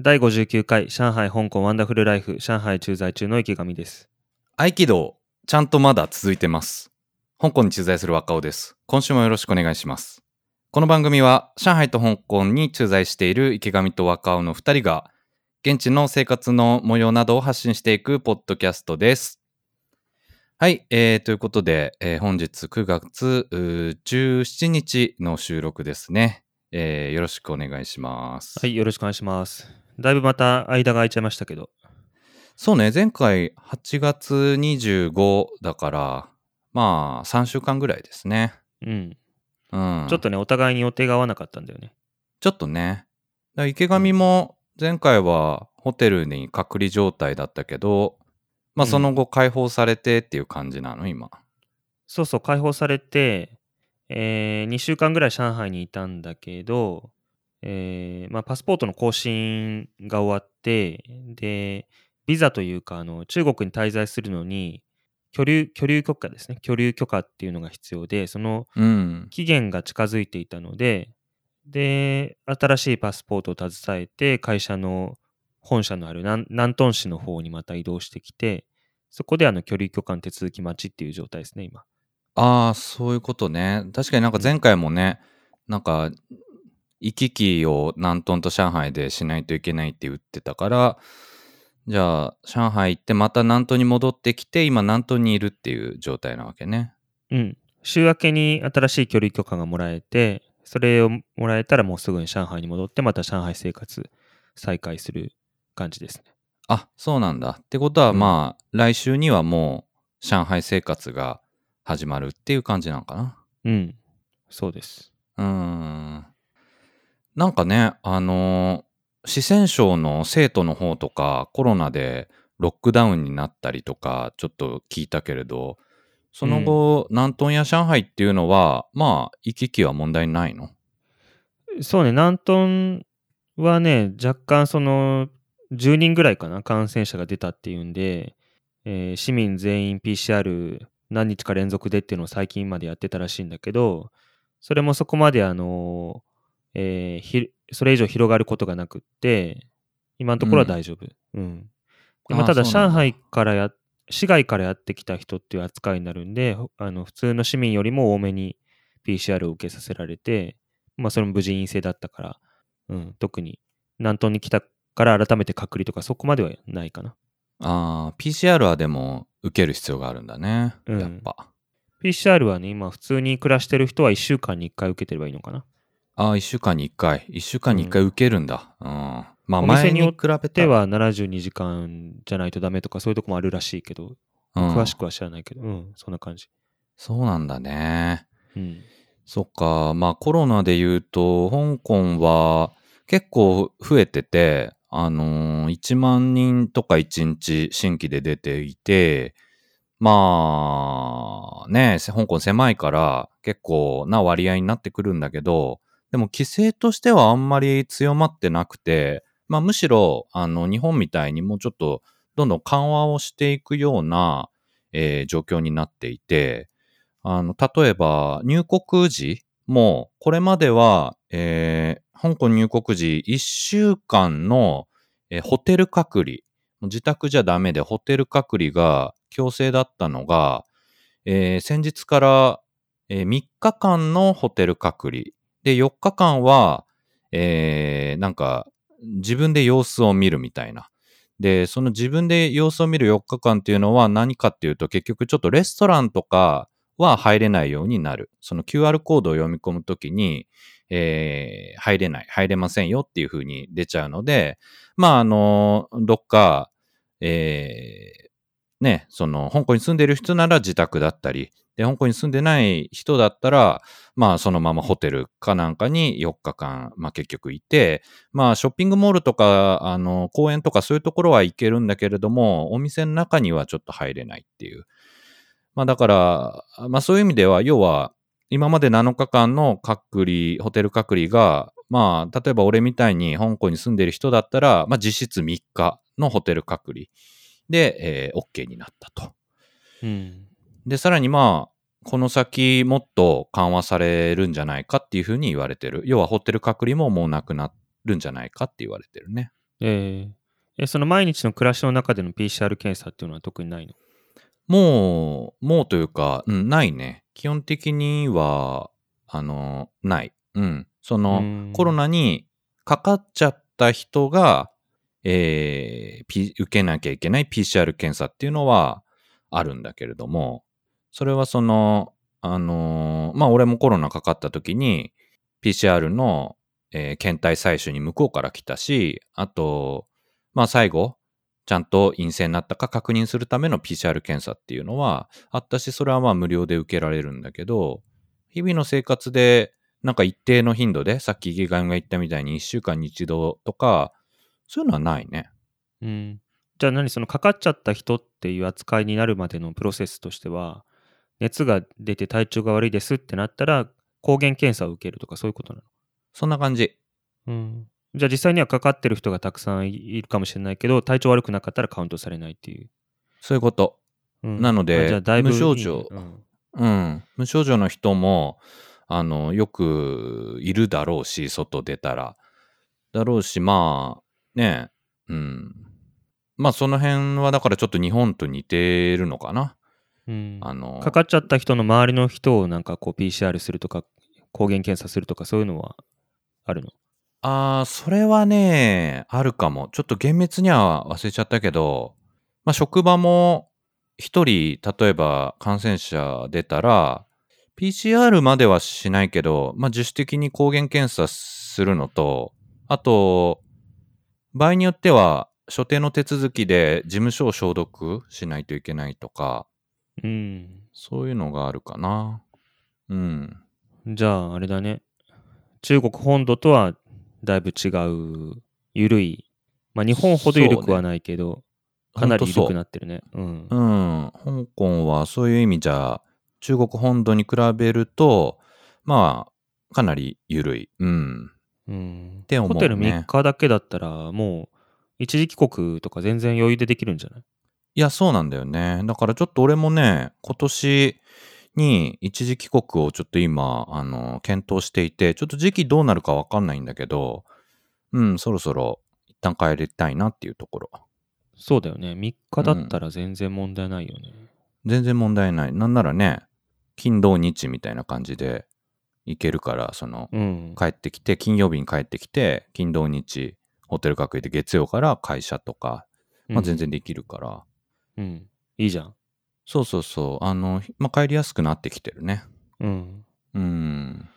第59回上海香港ワンダフルライフ上海駐在中の池上です。合気道、ちゃんとまだ続いてます。香港に駐在する若尾です。今週もよろしくお願いします。この番組は、上海と香港に駐在している池上と若尾の2人が、現地の生活の模様などを発信していくポッドキャストです。はい、えー、ということで、えー本日9月うー17日の収録ですね。えーよろしくお願いします。はい、よろしくお願いします。だいぶまた間が空いちゃいましたけど、そうね、前回8月25だから、まあ3週間ぐらいですね。うん。うん。ちょっとね、お互いに予定が合わなかったんだよね。ちょっとね。池上も前回はホテルに隔離状態だったけど、まあうんその後解放されてっていう感じなの、今。そうそう、解放されて、え2週間ぐらい上海にいたんだけど、えーまあ、パスポートの更新が終わって、で、ビザというか、あの中国に滞在するのに、居留居留許可ですね。居留許可っていうのが必要で、そのうん。期限が近づいていたので、で、新しいパスポートを携えて、会社の本社のある南南東市の方にまた移動してきて、そこであの居留許可の手続き待ちっていう状態ですね、今。ああ、そういうことね。確かになんか前回もね、なんか、行き来を南東と上海でしないといけないって言ってたから、じゃあ、上海行ってまた南東に戻ってきて、今南東にいるっていう状態なわけね。うん。週明けに新しい居留許可がもらえて、それをもらえたらもうすぐに上海に戻って、また上海生活再開する感じですね。あ、そうなんだ。ってことは、うんまあ、来週にはもう、上海生活が始まるっていう感じなのかな。うん。そうです。うーん。なんかね、あのー四川省の生徒の方とか、コロナでロックダウンになったりとか、ちょっと聞いたけれど、その後、南東や上海っていうのは、まあ、行き来は問題ないの？そうね、南東はね、若干その、10人ぐらいかな、感染者が出たっていうんで、えー市民全員 PCR 何日か連続でっていうのを最近までやってたらしいんだけど、それもそこまであの、えーひそれ以上広がることがなくって、今のところは大丈夫。うん。でまあ、あーただ、上海からや、市外からやってきた人っていう扱いになるんで、ほあの普通の市民よりも多めに PCR を受けさせられて、まあ、それも無事陰性だったから、うん、特に南東に来たから改めて隔離とかそこまではないかな。ああ、PCR はでも受ける必要があるんだね。うんやっぱ。PCR はね、今普通に暮らしてる人は1週間に1回受けてればいいのかな。ああ、1週間に1回。1週間に1回受けるんだ。うん。まあ、前に比べたら。では72時間じゃないとダメとかそういうとこもあるらしいけど、うん詳しくは知らないけど、うん、そんな感じ。そうなんだね。うん。そっか。まあコロナで言うと、香港は結構増えてて、あのー1万人とか1日新規で出ていて、まあね、香港狭いから結構な割合になってくるんだけど、でも規制としてはあんまり強まってなくて、まあむしろあの日本みたいにもうちょっとどんどん緩和をしていくような、えー状況になっていて、あの、例えば、入国時も、これまでは、えー香港入国時、1週間の、えーホテル隔離、自宅じゃダメでホテル隔離が強制だったのが、えー先日から、え3日間のホテル隔離。で、4日間は、えーなんか、自分で様子を見るみたいな。で、その自分で様子を見る4日間っていうのは何かっていうと、結局ちょっとレストランとかは入れないようになる。その QR コードを読み込むときに、えー入れない、入れませんよっていう風に出ちゃうので、まあ、あの、どっか、えーね、その、香港に住んでる人なら自宅だったり、で、香港に住んでない人だったら、まあ、そのままホテルかなんかに4日間、まあ結局いて、まあ、ショッピングモールとか、あの、公園とかそういうところは行けるんだけれども、お店の中にはちょっと入れないっていう。まあ、だから、まあ、そういう意味では、要は、今まで7日間の隔離、ホテル隔離が、まあ、例えば俺みたいに香港に住んでる人だったら、まあ、実質3日のホテル隔離で、えー OK になったと。うん。で、さらにまあ、この先もっと緩和されるんじゃないかっていうふうに言われてる。要はホテル隔離ももうなくなるんじゃないかって言われてるね。えーえ、その毎日の暮らしの中での PCR 検査っていうのは特にないの？もう、もうというか、うん、ないね。基本的には、あの、ない。うん。その、うんコロナにかかっちゃった人が、えー P 受けなきゃいけない PCR 検査っていうのはあるんだけれども、それはその、あのーまあ、俺もコロナかかった時に、PCR の、えー検体採取に向こうから来たし、あと、まあ、最後、ちゃんと陰性になったか確認するための PCR 検査っていうのはあったし、それはまあ無料で受けられるんだけど、日々の生活でなんか一定の頻度で、さっき池上が言ったみたいに1週間に一度とか、そういうのはないね。うん。じゃあ何そのかかっちゃった人っていう扱いになるまでのプロセスとしては、熱が出て体調が悪いですってなったら、抗原検査を受けるとかそういうことなそんな感じ。のうん。じゃあ実際にはかかってる人がたくさんいるかもしれないけど、体調悪くなかったらカウントされないっていう。そういうこと。うんなので無症状うんうん。無症状の人も、あの、よくいるだろうし、外出たら。だろうし、まあ、ねうん。まあ、その辺はだからちょっと日本と似てるのかな。うんあの、かかっちゃった人の周りの人をなんかこう PCR するとか抗原検査するとかそういうのはあるの？ああ、それはね、あるかも。ちょっと厳密には忘れちゃったけど、まあ、職場も一人、例えば感染者出たら、PCR まではしないけど、まあ、自主的に抗原検査するのと、あと、場合によっては、所定の手続きで事務所を消毒しないといけないとか、うんそういうのがあるかな。うん。じゃああれだね中国本土とはだいぶ違う緩いまあ日本ほど緩くはないけど、かなり緩くなってるねうんうん、香港はそういう意味じゃ、中国本土に比べると、まあ、かなり緩い。うん。うんて思うねホテル3日だけだったらもう一時帰国とか全然余裕でできるんじゃない？いや、そうなんだよね。だからちょっと俺もね、今年に一時帰国をちょっと今、あの、検討していて、ちょっと時期どうなるかわかんないんだけど、うん、そろそろ一旦帰りたいなっていうところ。そうだよね3日だったら全然問題ないよね、全然問題ない。なんならね、金土日みたいな感じで行けるから、その、うん帰ってきて、金曜日に帰ってきて、金土日、ホテル隔離で月曜から会社とか、まあ、全然できるから、うんいいじゃんそうそうそう、あの、まあ、帰りやすくなってきてるね。うんうん。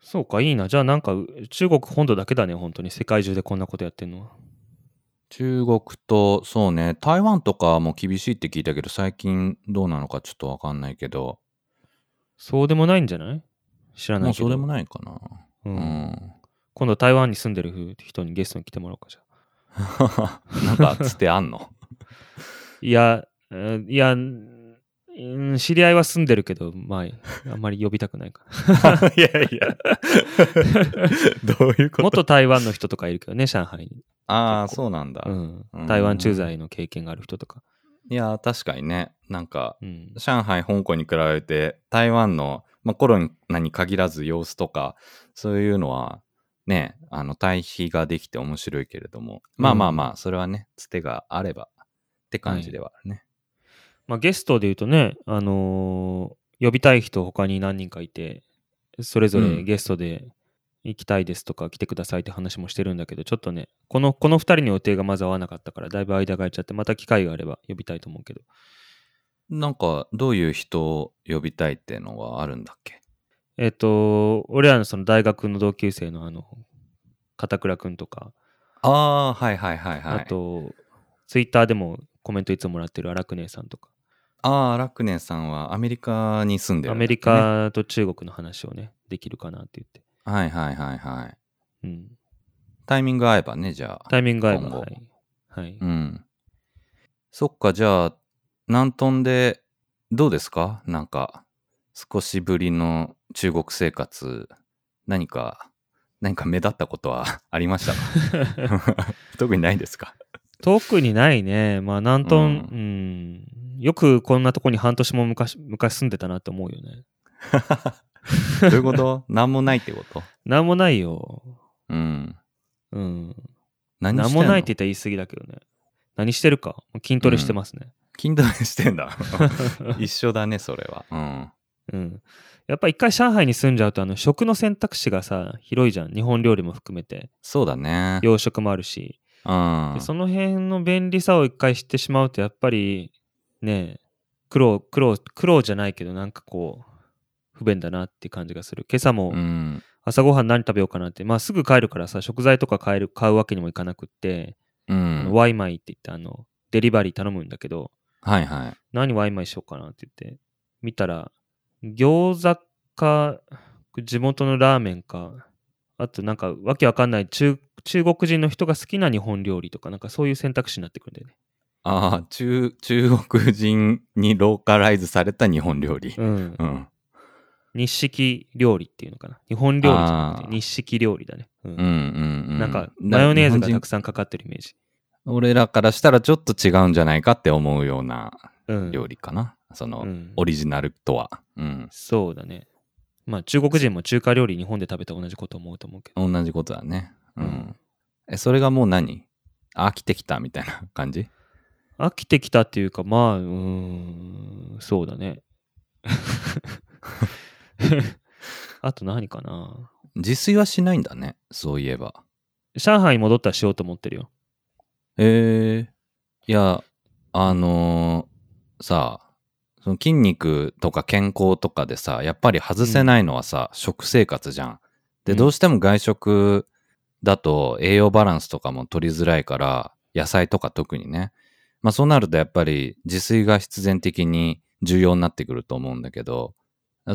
そうか、いいな。じゃあなんか中国本土だけだね、本当に。世界中でこんなことやってんのは。中国と、そうね、台湾とかも厳しいって聞いたけど、最近どうなのかちょっとわかんないけど、そうでもないんじゃない？知らなもいうけど。そうでもないかな。ううんん。今度台湾に住んでる人にゲストに来てもらおうかじゃあ。なんか、つてあんの？いや、えーいや、うん知り合いは住んでるけど、まあ、あんまり呼びたくないか いやいや。どういうな。元台湾の人とかいるけどね、上海に。ああ、そうなんだ。うんうん。台湾駐在の経験がある人とか。いや、確かにね、なんか、うん。上海、香港に比べて、台湾の、まあ、コロナに限らず様子とか、そういうのは、ね、あの、対比ができて面白いけれども、まあまあまあ、それはね、つてがあればって感じではあるね。まあ、ゲストで言うとね、あのー呼びたい人他に何人かいて、それぞれゲストで行きたいですとか来てくださいって話もしてるんだけど、ちょっとね、この、この2人の予定がまず合わなかったから、だいぶ間が空いちゃって、また機会があれば呼びたいと思うけど。なんか、どういう人を呼びたいっていうのはあるんだっけ？えっ、と、俺らのその大学の同級生のあの、片倉くんとか、ああ、はいはいはいはい。あと、ツイッターでもコメントいつももらってる荒く姉さんとか、ああ、ラクネさんはアメリカに住んでるね、メリカと中国の話をね、できるかなって言って。はいはいはいはい。うん。タイミング合えばね、じゃあ。タイミングが合えば、はい。はい。うん。そっか、じゃあ、南東で、どうですか？なんか、少しぶりの中国生活、何か、何か目立ったことは ありましたか？特にないですか？特にないね。まあ、南東、ううんん、よくこんなとこに半年も昔昔住んでたなって思うよね。どういうこと？何もないってこと？なんもないよ。うん。うん。何何もないって言ったら言い過ぎだけどね。何してるか筋トレしてますね。筋トレしてんだ。一緒だね、それは。うん。うん。やっぱ一回上海に住んじゃうと、あの、食の選択肢がさ、広いじゃん。日本料理も含めて。そうだね。洋食もあるし。うんで。その辺の便利さを一回知ってしまうと、やっぱり、ね、苦労、苦労、苦労じゃないけど、なんかこう、不便だなって感じがする。今朝もうん。朝ごはん何食べようかなって、まあすぐ帰るからさ、食材とか買える、買うわけにもいかなくって、うん。ワイマイって言って、あの、デリバリー頼むんだけど、はいはい。何ワイマイしようかなって言って、見たら、餃子か、地元のラーメンか、あとなんかわけわかんない中中国人の人が好きな日本料理とか、なんかそういう選択肢になってくるんだよね。ああ、中、中国人にローカライズされた日本料理。うん。うん。日式料理っていうのかな。日本料理じゃなくて日式料理だね。うんうんうんうん。なんか、マヨネーズがたくささんかかってるイメージ。ん。俺らからしたらちょっと違うんじゃないかって思うようなうん。料理かな。その、うんオリジナルとは。うん。そうだね。まあ、中国人も中華料理日本で食べたら同じこと思うと思うけど。同じことだね。うん。うんえ、それがもう何？飽きてきたみたいな感じ？飽きてきたっていうか、まあ、うーん、そうだね。あと何かな？自炊はしないんだね。そういえば。上海に戻ったらしようと思ってるよ。ええいや、あのーさあ、その筋肉とか健康とかでさ、やっぱり外せないのはさ、食生活じゃん。で、うんどうしても外食だと栄養バランスとかも取りづらいから、野菜とか特にね。まあそうなるとやっぱり自炊が必然的に重要になってくると思うんだけど、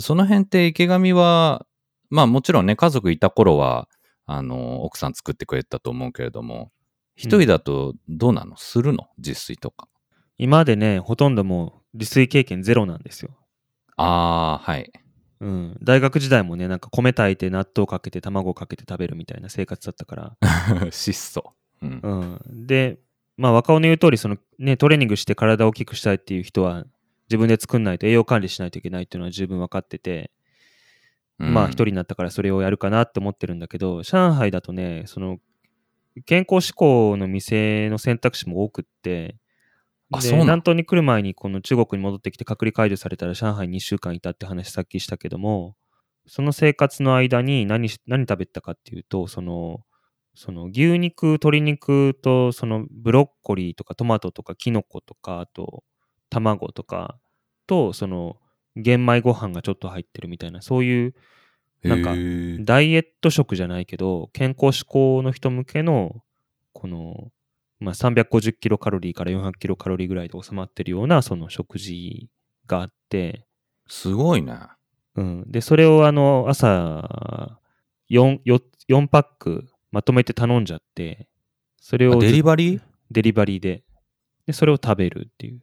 その辺って池上は、まあもちろんね、家族いた頃は、あの、奥さん作ってくれたと思うけれども、一人だとどうなの？するの？自炊とか。今までね、ほとんどもう自炊経験ゼロなんですよ。ああ、はい。うん。大学時代もね、なんか米炊いて納豆かけて卵かけて食べるみたいな生活だったから。質素。うん。うん。で、まあ若尾の言う通り、そのね、トレーニングして体を大きくしたいっていう人は、自分で作んないと栄養管理しないといけないっていうのは十分分かってて、まあ一人になったからそれをやるかなって思ってるんだけど、上海だとね、その健康志向の店の選択肢も多くって、であそうなの？南東に来る前にこの中国に戻ってきて隔離解除されたら上海2週間いたって話さっきしたけども、その生活の間に何し何食べてたかっていうと、その、その牛肉、鶏肉とそのブロッコリーとかトマトとかキノコとか、あと卵とかと、その玄米ご飯がちょっと入ってるみたいな、そういうなんかダイエット食じゃないけど、健康志向の人向けの、この、まあ、350キロカロリーから400キロカロリーぐらいで収まってるような、その食事があって、すごいね。うん。で、それをあの、朝、4、4, 4パックまとめて頼んじゃって、それをあデリバリー？デリバリーで、で、それを食べるっていう。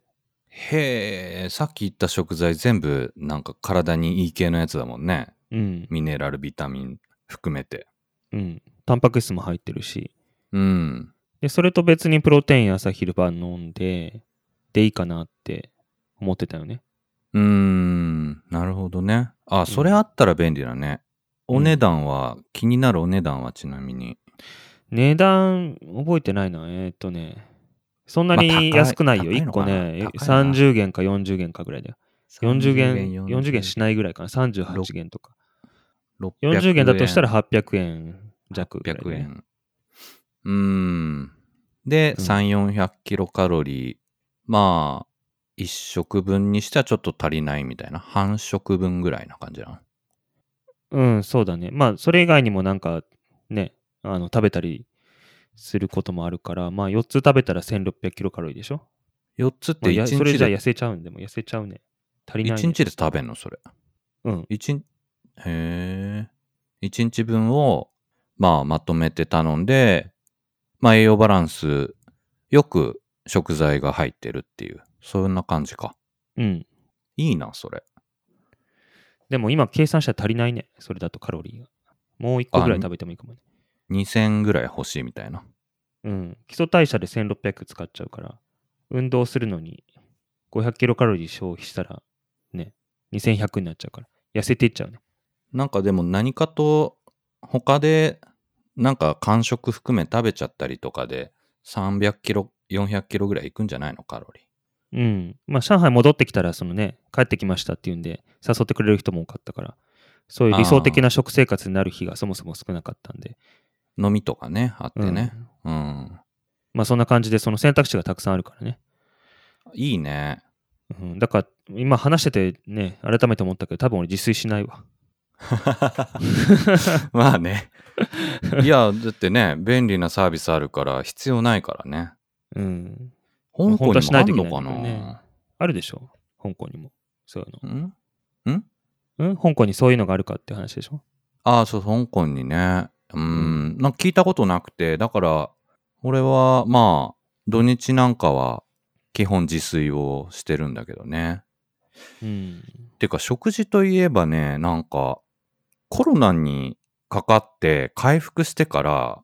へえ、さっき言った食材全部なんか体にいい系のやつだもんね。うん。ミネラル、ビタミン含めて。うん。タンパク質も入ってるし、うん。で、それと別にプロテイン朝昼晩飲んで、でいいかなって思ってたよね。うーん。なるほどね。あ、それあったら便利だね。うんお値段は、気になるお値段はちなみに。値段、覚えてないな。えーっとね、そんなに安くないよ。1高いのかな？個ね、高いな30元か40元かぐらいだよ。40元、40 40元しないぐらいかな。38元とか。600 40元だとしたら800円弱ぐらいだ800ね、円。うーん。で、うん3、400キロカロリー。まあ、1食分にしてはちょっと足りないみたいな。半食分ぐらいな感じなの？うん、そうだね。まあ、それ以外にもなんか、ね、あの、食べたりすることもあるから、まあ、4つ食べたら1600キロカロリーでしょ？4つっまあ、てや1日で、それじゃ痩せちゃうんでも痩せちゃうね。足りない、ね。1日で食べんの？それ。うん。一日、へえ。1日分を、まあ、まとめて頼んで、まあ、栄養バランスよく食材が入ってるっていう、そんな感じか。うん。いいな、それ。でも今計算したら足りないね。それだとカロリーが。もう1個ぐらい食べてもいいかもね。2000ぐらい欲しいみたいな。うん。基礎代謝で1600使っちゃうから、運動するのに500キロカロリー消費したら、ね、2100になっちゃうから、痩せていっちゃうね。なんかでも何かと他でなんか間食含め食べちゃったりとかで、300キロ、400キロぐらいいくんじゃないの？カロリー。うん。まあ、上海戻ってきたら、そのね、帰ってきましたっていうんで、誘ってくれる人も多かったから、そういう理想的な食生活になる日がそもそも少なかったんで。飲みとかね、あってうんね。うん。まあ、そんな感じで、その選択肢がたくさんあるからね。いいね。うん、だから、今話しててね、改めて思ったけど、多分俺自炊しないわ。まあね。いや、だってね、便利なサービスあるから必要ないからね。うん。香港にもあんないといけないのかな？ねあるでしょ？香港にも。そういうの。ん？うん？香港にそういうのがあるかって話でしょ？ああ、そう、香港にね。うん、なんか聞いたことなくて、だから、俺は、まあ、土日なんかは、基本自炊をしてるんだけどね。うん。てか、食事といえばね、なんか、コロナにかかって回復してから、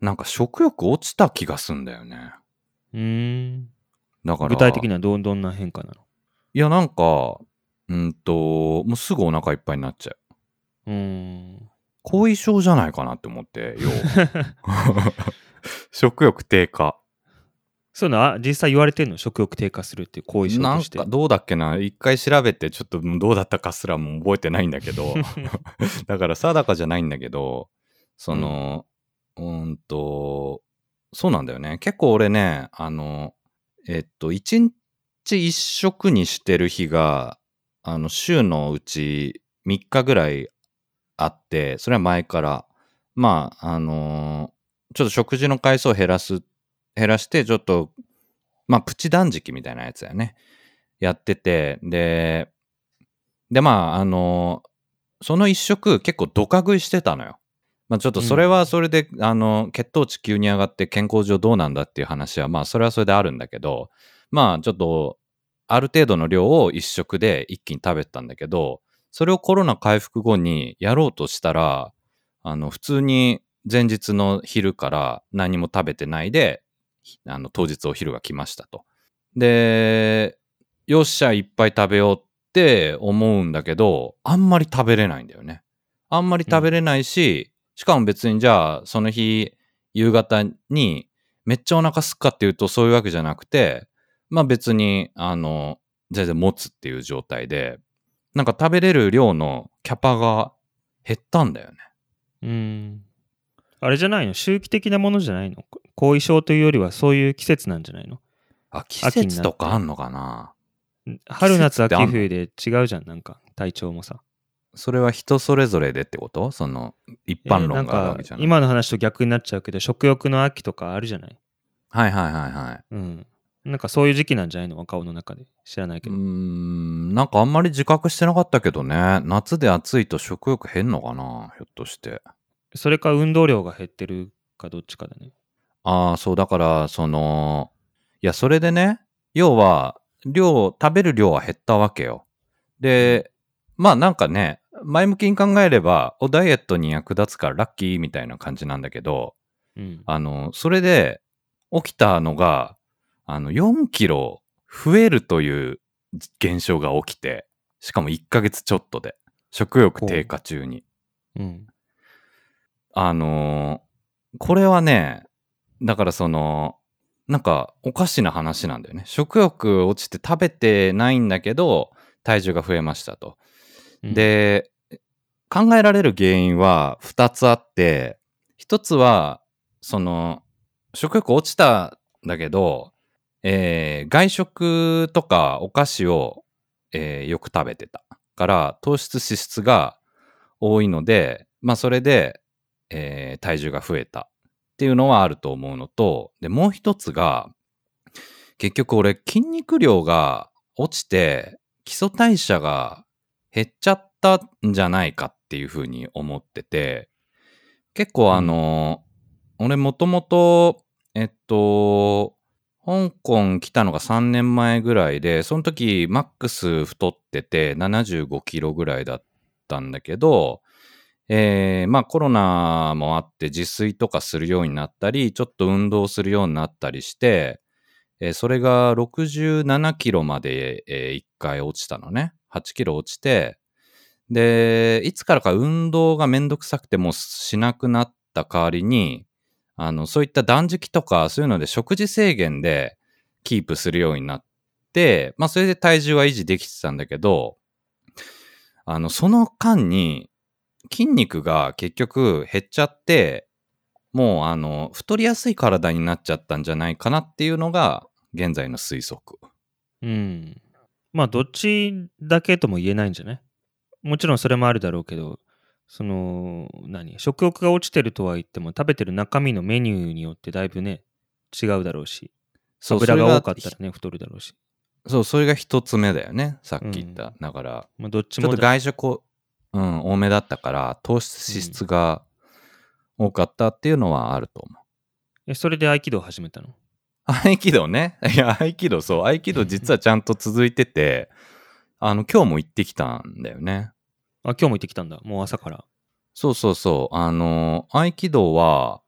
なんか食欲落ちた気がすんだよね。うーん。だから、具体的にはどどんな変化なの？いや、なんか、うんと、もうすぐお腹いっぱいになっちゃう。うーん。後遺症じゃないかなって思って、よう。食欲低下。そういうのは実際言われてんの？食欲低下するっていう後遺症なんとして。かどうだっけな？一回調べてちょっとどうだったかすらも覚えてないんだけど。だから定かじゃないんだけどそのうーんとそうなんだよね。結構俺ねあのえっと一日一食にしてる日があの週のうち3日ぐらいあってそれは前から。まああのちょっと食事の回数を減らす減らしてちょっとまあプチ断食みたいなやつやね。やっててででまああのその一食結構ドカ食いしてたのよ。まあちょっとそれはそれで、あの血糖値急に上がって健康上どうなんだっていう話はまあそれはそれであるんだけどまあちょっとある程度の量を一食で一気に食べてたんだけどそれをコロナ回復後にやろうとしたらあの普通に前日の昼から何も食べてないであの当日お昼が来ましたと。でよっしゃいっぱい食べようって思うんだけどあんまり食べれないんだよね。あんまり食べれないし、しかも別にじゃあその日夕方にめっちゃお腹すっかっていうとそういうわけじゃなくてまあ別にあの全然持つっていう状態でなんか食べれる量のキャパが減ったんだよね。うん。あれじゃないの？周期的なものじゃないの？後遺症というよりはそういう季節なんじゃないの？あ季節とかあんのかな？春夏秋冬で違うじゃんなんか体調もさ。それは人それぞれでってこと？その一般論があるわけじゃない。今の話と逆になっちゃうけど食欲の秋とかあるじゃない？はいはいはいはい。うん。なんかそういう時期なんじゃないの？顔の中で。知らないけど。うーん、なんかあんまり自覚してなかったけどね。夏で暑いと食欲減んのかな？ひょっとして。それか運動量が減ってるかどっちかだね。ああ、そう、だから、その、いや、それでね、要は、量、食べる量は減ったわけよ。で、まあなんかね、前向きに考えれば、お、ダイエットに役立つからラッキーみたいな感じなんだけど、うん。あの、それで起きたのが、あの、4キロ増えるという現象が起きて、しかも1ヶ月ちょっとで、食欲低下中に。うん。あのーこれはね、だからその、なんかおかしな話なんだよね。食欲落ちて食べてないんだけど、体重が増えましたと。うん、で、考えられる原因は2つあって、1つは、その、食欲落ちたんだけど、えー外食とかお菓子を、えーよく食べてたから、糖質脂質が多いので、まあそれで、えー体重が増えたっていうのはあると思うのと、で、もう一つが、結局俺筋肉量が落ちて、基礎代謝が減っちゃったんじゃないかっていうふうに思ってて、結構あの、俺もともと、えっと、香港来たのが3年前ぐらいで、その時マックス太ってて75キロぐらいだったんだけど、えーまあコロナもあって自炊とかするようになったり、ちょっと運動するようになったりして、えーそれが67キロまで、え1回落ちたのね。8キロ落ちて、で、いつからか運動がめんどくさくてもしなくなっった代わりに、あの、そういった断食とか、そういうので食事制限でキープするようになって、まあ、それで体重は維持できてたんだけど、あの、その間に筋肉が結局減っちゃって、もうあの、太りやすい体になっちゃったんじゃないかなっていうのが現在の推測。うん。まあ、どっちだけとも言えないんじゃない？もちろんそれもあるだろうけど、その、何？食欲が落ちてるとは言っても、食べてる中身のメニューによってだいぶね、違うだろうし、油が多かったらね、太るだろうし。そう、それが一つ目だよね。さっき言った。うんだから、まあ、どっちちょっと外食を、うん、多めだったから、糖質脂質が多かったっていうのはあると思う。えそれで合気道を始めたの？合気道ね。いや、合気道、そう、合気道実はちゃんと続いてて、あの、今日も行ってきたんだよね。あ、今日も行ってきたんだ。もう朝から。そうそうそう。あの、合気道は、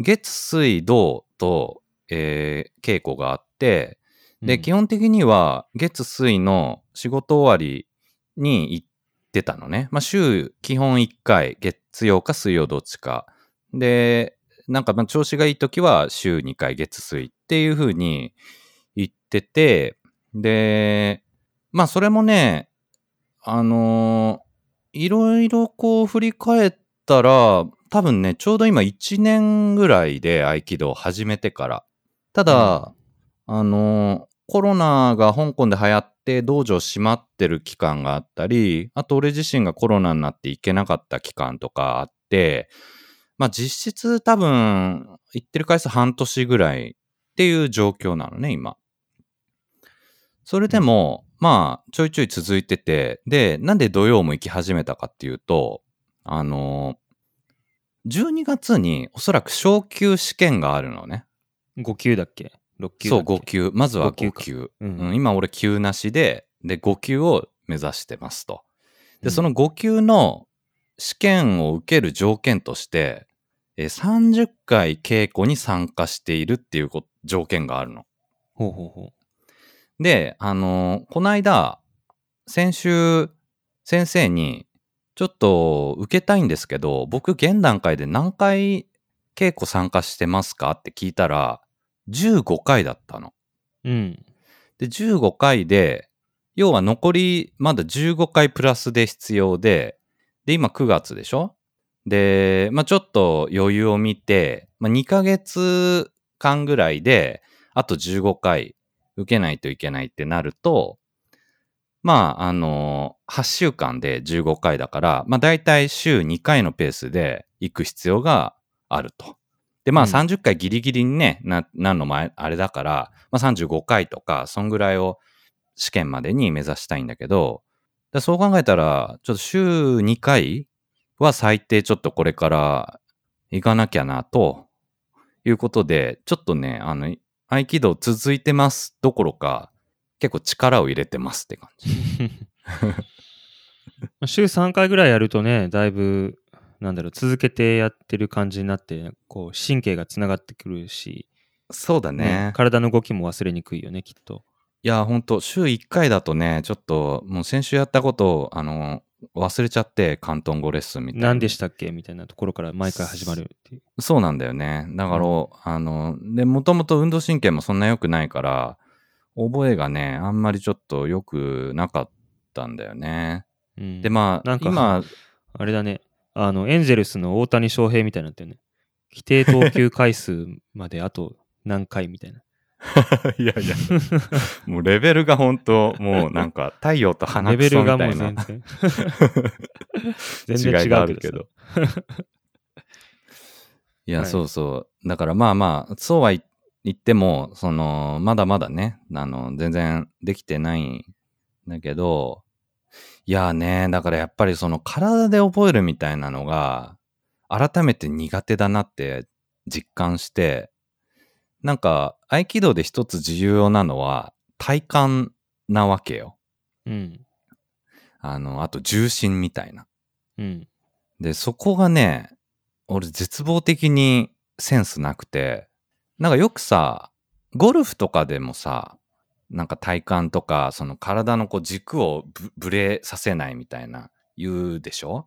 月、水、土と、えー稽古があって、で、うん基本的には月水の仕事終わりに行ってたのね。まあ週基本1回、月曜か水曜どっちか。で、なんかまあ調子がいい時は週2回月水っていう風に行ってて、で、まあそれもね、あのーいろいろこう振り返ったら、多分ね、ちょうど今1年ぐらいで合気道を始めてから。ただ、あの、コロナが香港で流行って道場閉まってる期間があったり、あと俺自身がコロナになって行けなかった期間とかあって、まあ実質多分行ってる回数半年ぐらいっていう状況なのね、今。それでも、まあちょいちょい続いてて、で、なんで土曜も行き始めたかっていうと、あの、12月におそらく昇級試験があるのね。5級だっけ？?6 級そう、だっけ？5級。まずは5級5か級。うんうん今俺級なしで、で、5級を目指してますと。で、うんその5級の試験を受ける条件として、えー30回稽古に参加しているっていうこ条件があるの。ほうほうほで、あのーこの間、先週、先生に、ちょっと受けたいんですけど、僕現段階で何回稽古参加してますか？って聞いたら、15回だったの。う。うん。で、15回で、要は残りまだ15回プラスで必要で、で、今9月でしょ？で、まあちょっと余裕を見て、まあ2ヶ月間ぐらいで、あと15回受けないといけないってなると、まああの8週間で15回だから、まあ大体週2回のペースで行く必要があると。で、まあうん30回ギリギリにね、な、なんのもああれだから、まあ35回とか、そんぐらいを試験までに目指したいんだけど、でそう考えたら、ちょっと週2回は最低ちょっとこれから行かなきゃな、ということで、ちょっとね、あの、合気道続いてますどころか、結構力を入れてますって感じ。まあ週3回ぐらいやるとね、だいぶ、なんだろう、続けてやってる感じになって、こう、神経がつながってくるし、そうだね。体の動きも忘れにくいよね、きっと。いや、ほんと、週1回だとね、ちょっと、もう先週やったことを、あの、忘れちゃって、広東語レッスンみたいな。何でしたっけ？みたいなところから毎回始まるっていう。そうなんだよね。だから、うあの、で、もともと運動神経もそんな良くないから、覚えがね、あんまりちょっと良くなかったんだよね。うん、で、まあ、なんか今、あれだね、あの、エンゼルスの大谷翔平みたいになってるね。規定投球回数まであと何回みたいな。いやいや、もうレベルが本当もうなんか、太陽と鼻レくそみベルがもたいうな全然。全然違うけどるけど。いや、はいそうそう。だからまあまあ、そうは言言っても、その、まだまだね、あの、全然できてないんだけど、いやね、だからやっぱりその体で覚えるみたいなのが、改めて苦手だなって実感して、なんか、合気道で一つ重要なのは、体幹なわけよ。うん。あの、あと重心みたいな。うん。で、そこがね、俺絶望的にセンスなくて、なんかよくさ、ゴルフとかでもさ、なんか体幹とか、その体のこう軸をぶぶれさせないみたいな言うでしょ？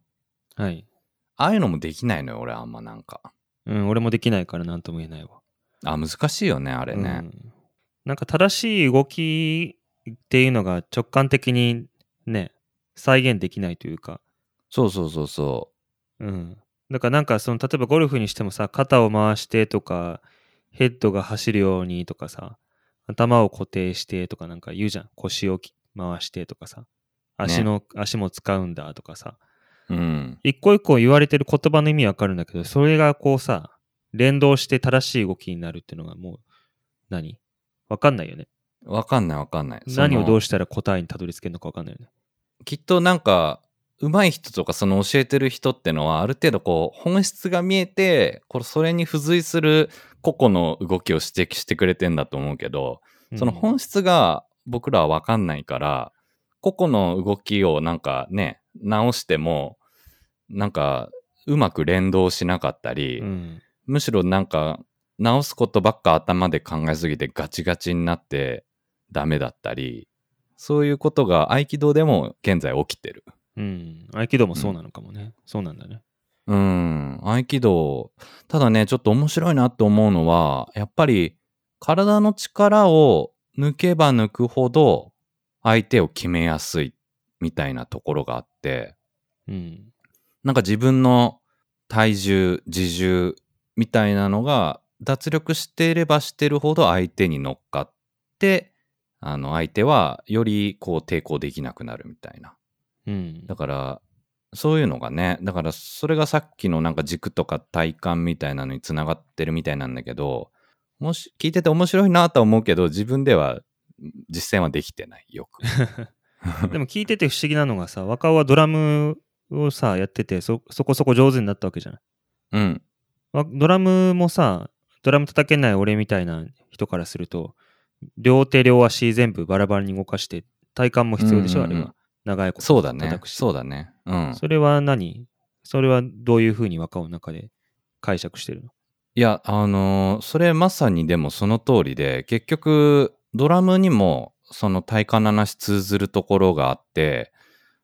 はい。ああいうのもできないのよ、俺あんまなんか。うん、俺もできないから何とも言えないわ。あ、難しいよね、あれね。うんなんか正しい動きっていうのが直感的にね、再現できないというか、そうそうそうそうん。だからなんかその、例えばゴルフにしてもさ、肩を回してとか、ヘッドが走るようにとかさ、頭を固定してとかなんか言うじゃん。腰をき回してとかさ、足の、足も使うんだとかさ、う。うん。一個一個言われてる言葉の意味わかるんだけど、それがこうさ、連動して正しい動きになるっていうのがもう、何？わかんないよね。わかんないわかんない。何をどうししたら答えにたどり着けるのかわかんないよね。きっとなんか、上手い人とかその教えてる人ってのはある程度こう本質が見えてこれそれに付随する個々の動きを指摘してくれてんだと思うけど、その本質が僕らは分かんないから個々の動きをなんかね直してもなんかうまく連動しなかったり、うん、むしろなんか直すことばっか頭で考えすぎてガチガチになってダメだったりそういうことが合気道でも現在起きてる。うん。合気道もそうなのかもね。そうなんだね。うん、合気道。ただね、ちょっと面白いなって思うのは、やっぱり体の力を抜けば抜くほど相手を決めやすいみたいなところがあって、うん。なんか自分の体重、自重みたいなのが脱力していればしてるほど相手に乗っかって、あの相手はよりこう抵抗できなくなるみたいな。うん。だから、そういうのがね、だからそれがさっきのなんか軸とか体感みたいなのにつながってるみたいなんだけど、もし聞いてて面白いなとは思うけど、自分では実践はできてない、よく。でも聞いてて不思議なのがさ、若尾はドラムをさ、やっててそ、そこそこ上手になったわけじゃない？うん。わドラムもさ、ドラム叩けない俺みたいな人からすると、両手両足全部バラバラに動かして、体幹も必要でしょ、うんうんうんあれは。長いことそうだね。そうだね。うん。それは何？それはどういうふうに若尾の中で解釈してるの？いや、あのーそれまさにでもその通りで、結局、ドラムにもその体幹の話通ずるところがあって、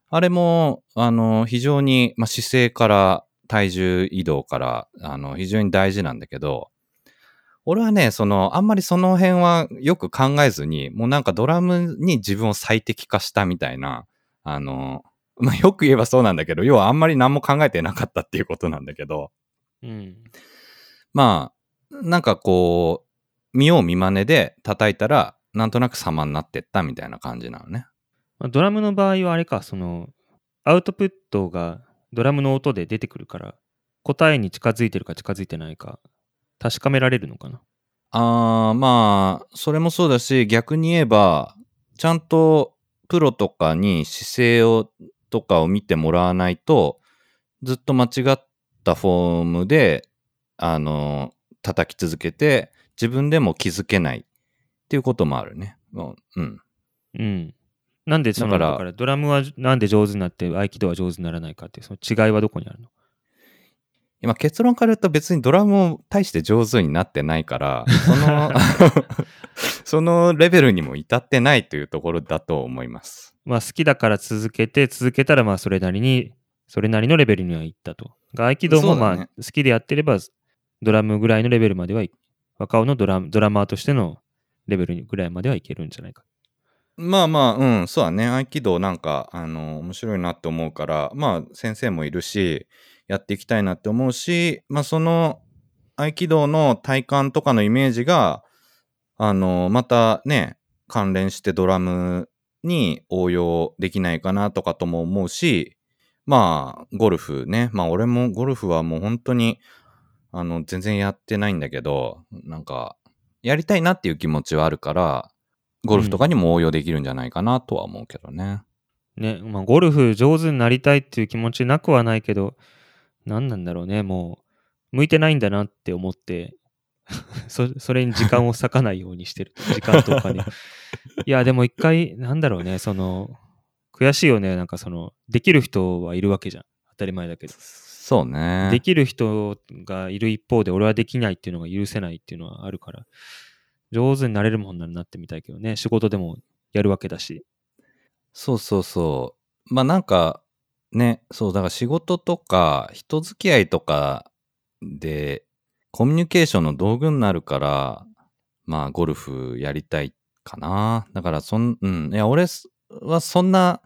あれも、あのー非常に、まあ、姿勢から体重移動から、あの、非常に大事なんだけど、俺はね、その、あんまりその辺はよく考えずに、もうなんかドラムに自分を最適化したみたいな、あのー まあ、よく言えばそうなんだけど、要はあんまり何も考えてなかったっていうことなんだけど、うん。まあ、なんかこう、見よう見まねで叩いたら、なんとなく様になってったみたいな感じなのね。まあドラムの場合はあれか、その、アウトプットがドラムの音で出てくるから、答えに近づいてるか近づいてないか、確かめられるのかな。あー、まあ、それもそうだし、逆に言えば、ちゃんとプロとかに姿勢を、とかを見てもらわないと、ずっと間違ったフォームで、あの、叩き続けて、自分でも気づけないっていうこともあるね。もううん。うん。なんでそのだからだからドラムはなんで上手になって合気道は上手にならないかっていうその違いはどこにあるの？今結論から言うと別にドラムを大して上手になってないから、その、そのレベルにも至ってないというところだと思います。まあ好きだから続けて続けたらまあそれなりにそれなりのレベルには行ったと。が合気道もまあ好きでやってればドラムぐらいのレベルまではい若尾のドラムドラマーとしてのレベルぐらいまではいけるんじゃないか。まあまあ、うん、そうだね。合気道なんか、あの、面白いなって思うから、まあ、先生もいるし、やっていきたいなって思うし、まあ、その、合気道の体幹とかのイメージが、あの、またね、関連してドラムに応用できないかなとかとも思うし、まあ、ゴルフね。まあ、俺もゴルフはもう本当に、あの、全然やってないんだけど、なんか、やりたいなっていう気持ちはあるから、ゴルフとかにも応用できるんじゃないかなとは思うけどね。ね、まあゴルフ上手になりたいっていう気持ちなくはないけど、何なんだろうね、もう向いてないんだなって思って、そそれに時間を割かないようにしてる。時間とお金。いや、でも一回、なんだろうね、その、悔しいよね、なんかその、できる人はいるわけじゃん。当たり前だけど。そうね。できる人がいる一方で、俺はできないっていうのが許せないっていうのはあるから、上手になれるもんならなってみたいけどね、仕事でもやるわけだし。そうそうそう。まあなんか、ね、そう、だから仕事とか人付き合いとかでコミュニケーションの道具になるから、まあ、ゴルフやりたいかな。だから、そん、うん。いや、俺はそんな、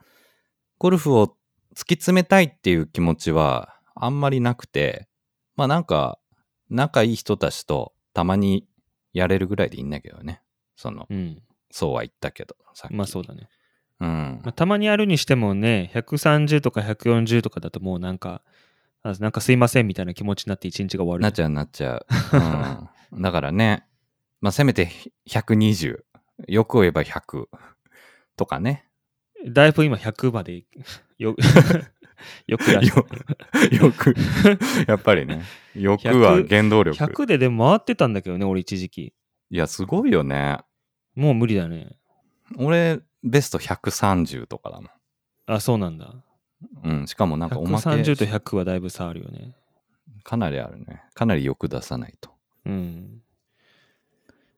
ゴルフを突き詰めたいっていう気持ちはあんまりなくて、まあなんか、仲いい人たちとたまにやれるぐらいでいいんだけどね。その、うん。そうは言ったけど、さっき。まあそうだね。うんまあ、。たまにやるにしてもね、130とか140とかだともうなんか、あなんかすいませんみたいな気持ちになって一日が終わる。なっちゃうなっちゃう。うん。だからね、まあせめて120。よく言えば100。とかね。だいぶ今100までよ よく出しよよく、やっぱりね。欲は原動力。100ででも回ってたんだけどね、俺一時期。いや、すごいよね。もう無理だね。俺、ベスト130とかだもん。あ、そうなんだ。うん。しかもなんかおまけ。130と100はだいぶ差あるよね。かなりあるね。かなり欲出さないと。うん。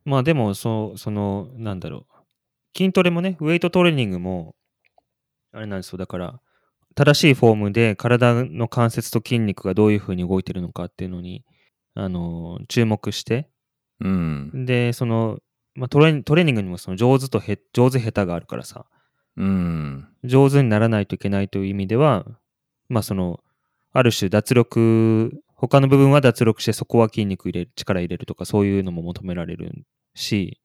まあでも、そその、なんだろう。筋トレもね、ウェイトトレーニングも、あれなんですよ。だから、正しいフォームで体の関節と筋肉がどういうふうに動いてるのかっていうのに、あの、注目して、うん。で、その、まあ、トレーニングにもその上手とへ上手下手があるからさ、うん。上手にならないといけないという意味では、まあその、ある種脱力、他の部分は脱力してそこは筋肉入れる、力入れるとかそういうのも求められるし、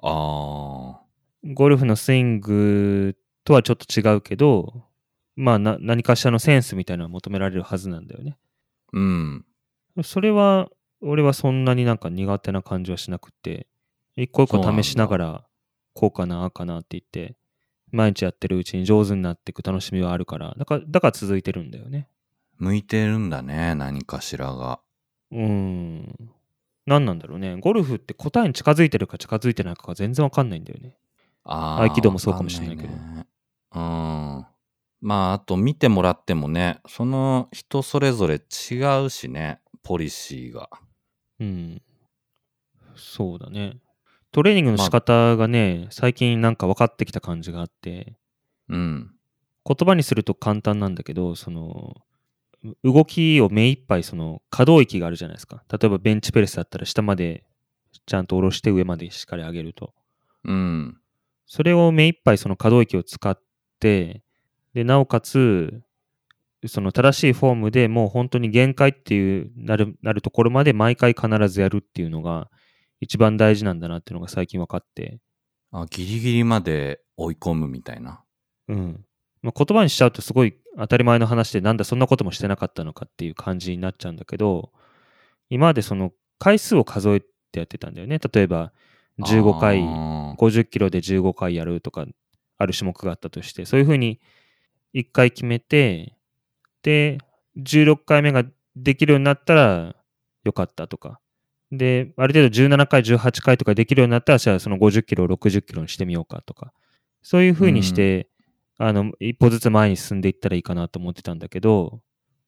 ああ。ゴルフのスイングとはちょっと違うけど、まあな何かしらのセンスみたいなのは求められるはずなんだよね。うん。それは、俺はそんなになんか苦手な感じはしなくて、一個一個試しながら、こうかな、ああかなって言って、毎日やってるうちに上手になっていく楽しみはあるから、だから、だから続いてるんだよね。向いてるんだね。何かしらが。うーん。何なんだろうね。ゴルフって答えに近づいてるか近づいてないかが全然わかんないんだよね。ああ。合気道もそうかもしれないけどねうん。まあ、あと見てもらってもね、その人それぞれ違うしね、ポリシーが。うん。そうだね。トレーニングの仕方がね、最近なんか分かってきた感じがあって、うん。言葉にすると簡単なんだけど、その、動きを目いっぱいその可動域があるじゃないですか。例えばベンチプレスだったら下までちゃんと下ろして上までしっかり上げると。うん。それを目いっぱいその可動域を使って、で、なおかつ、その正しいフォームでもう本当に限界っていうなるなるところまで毎回必ずやるっていうのが一番大事なんだなっていうのが最近分かって、あ、ギリギリまで追い込むみたいな。うん。まあ、言葉にしちゃうとすごい当たり前の話でなんだそんなこともしてなかったのかっていう感じになっちゃうんだけど、今までその回数を数えてやってたんだよね。例えば15回、あー50キロで15回やるとか、ある種目があったとして、そういうふうに1回決めて、で、16回目ができるようになったらよかったとか。で、ある程度17回、18回とかできるようになったら、じゃあその50キロを60キロにしてみようかとか。そういうふうにして、あの、一歩ずつ前に進んでいったらいいかなと思ってたんだけど、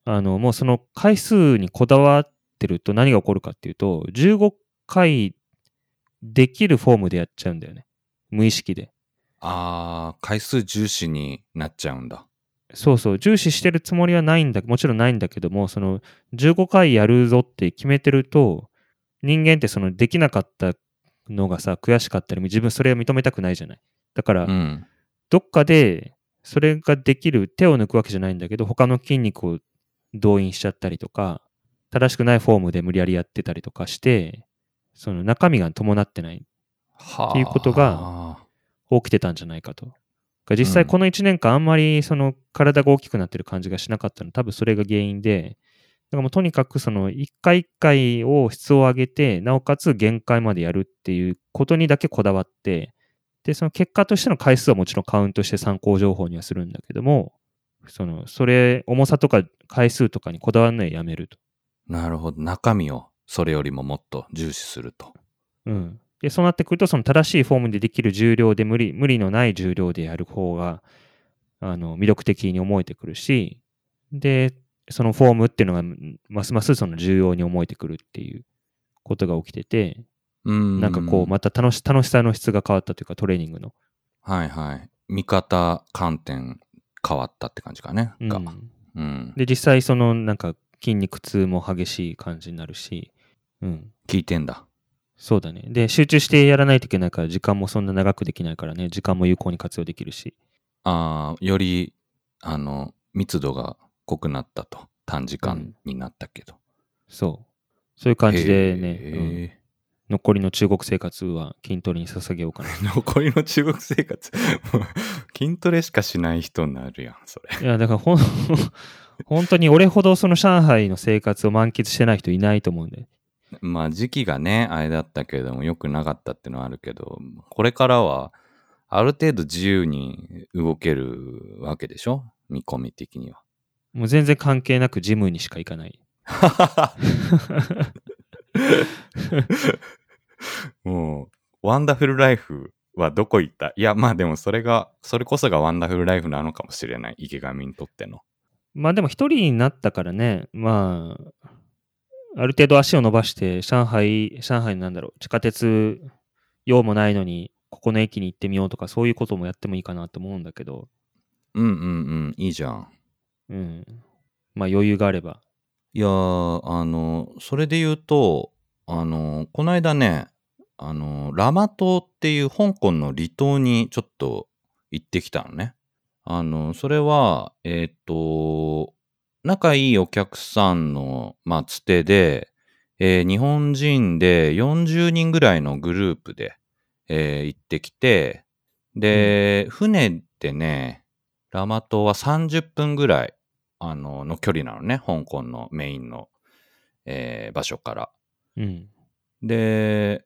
あの、もうその回数にこだわってると何が起こるかっていうと、15回できるフォームでやっちゃうんだよね。無意識で。あー、回数重視になっちゃうんだ。そうそう、重視してるつもりはないんだ、もちろんないんだけども、その15回やるぞって決めてると、人間ってそのできなかったのがさ、悔しかったり、自分それを認めたくないじゃない。だから、うん。どっかでそれができる手を抜くわけじゃないんだけど、他の筋肉を動員しちゃったりとか、正しくないフォームで無理やりやってたりとかして、その中身が伴ってない、はあ。っていうことが起きてたんじゃないかと。実際この1年間あんまりその体が大きくなってる感じがしなかったの多分それが原因で、だからもうとにかくその1回1回を質を上げて、なおかつ限界までやるっていうことにだけこだわって、で、その結果としての回数はもちろんカウントして参考情報にはするんだけども、その、それ、重さとか回数とかにこだわるのはやめると。なるほど。中身をそれよりももっと重視すると。うん。で、そうなってくると、その正しいフォームでできる重量で無理、無理のない重量でやる方が、あの、魅力的に思えてくるし、で、そのフォームっていうのが、ますますその重要に思えてくるっていうことが起きてて、うん。なんかこう、また楽し、楽しさの質が変わったというか、トレーニングの。はいはい。見方、観点変わったって感じかね。がうんうん。で、実際そのなんか筋肉痛も激しい感じになるし、うん。聞いてんだ。そうだね。で、集中してやらないといけないから、時間もそんな長くできないからね、時間も有効に活用できるし。ああ、より、あの、密度が濃くなったと。短時間になったけど。そう。そういう感じでね、へうんー残りの中国生活は筋トレに捧げようかな。残りの中国生活？筋トレしかしない人になるやん、それ。いや、だからほん、本当に俺ほどその上海の生活を満喫してない人いないと思うんで。まあ時期がね、あれだったけれども、良くなかったっていうのはあるけど、これからは、ある程度自由に動けるわけでしょ？見込み的には。もう全然関係なくジムにしか行かない。もう、ワンダフルライフはどこ行った？いや、まあでもそれが、それこそがワンダフルライフなのかもしれない。池上にとっての。まあでも一人になったからね、まあ、ある程度足を伸ばして、上海、上海なんだろう、地下鉄用もないのに、ここの駅に行ってみようとか、そういうこともやってもいいかなと思うんだけど、うんうんうん、いいじゃん。うん。まあ余裕があれば。いやー、あの、それで言うと、あの、この間ね、あの、ラマ島っていう香港の離島にちょっと行ってきたのね。あの、それは、えっ、と、仲いいお客さんの、まあ、つてで、えー日本人で40人ぐらいのグループで、えー行ってきて、で、船でね、ラマ島は30分ぐらい、あの、の距離なのね、香港のメインの、えー場所から。うん。で、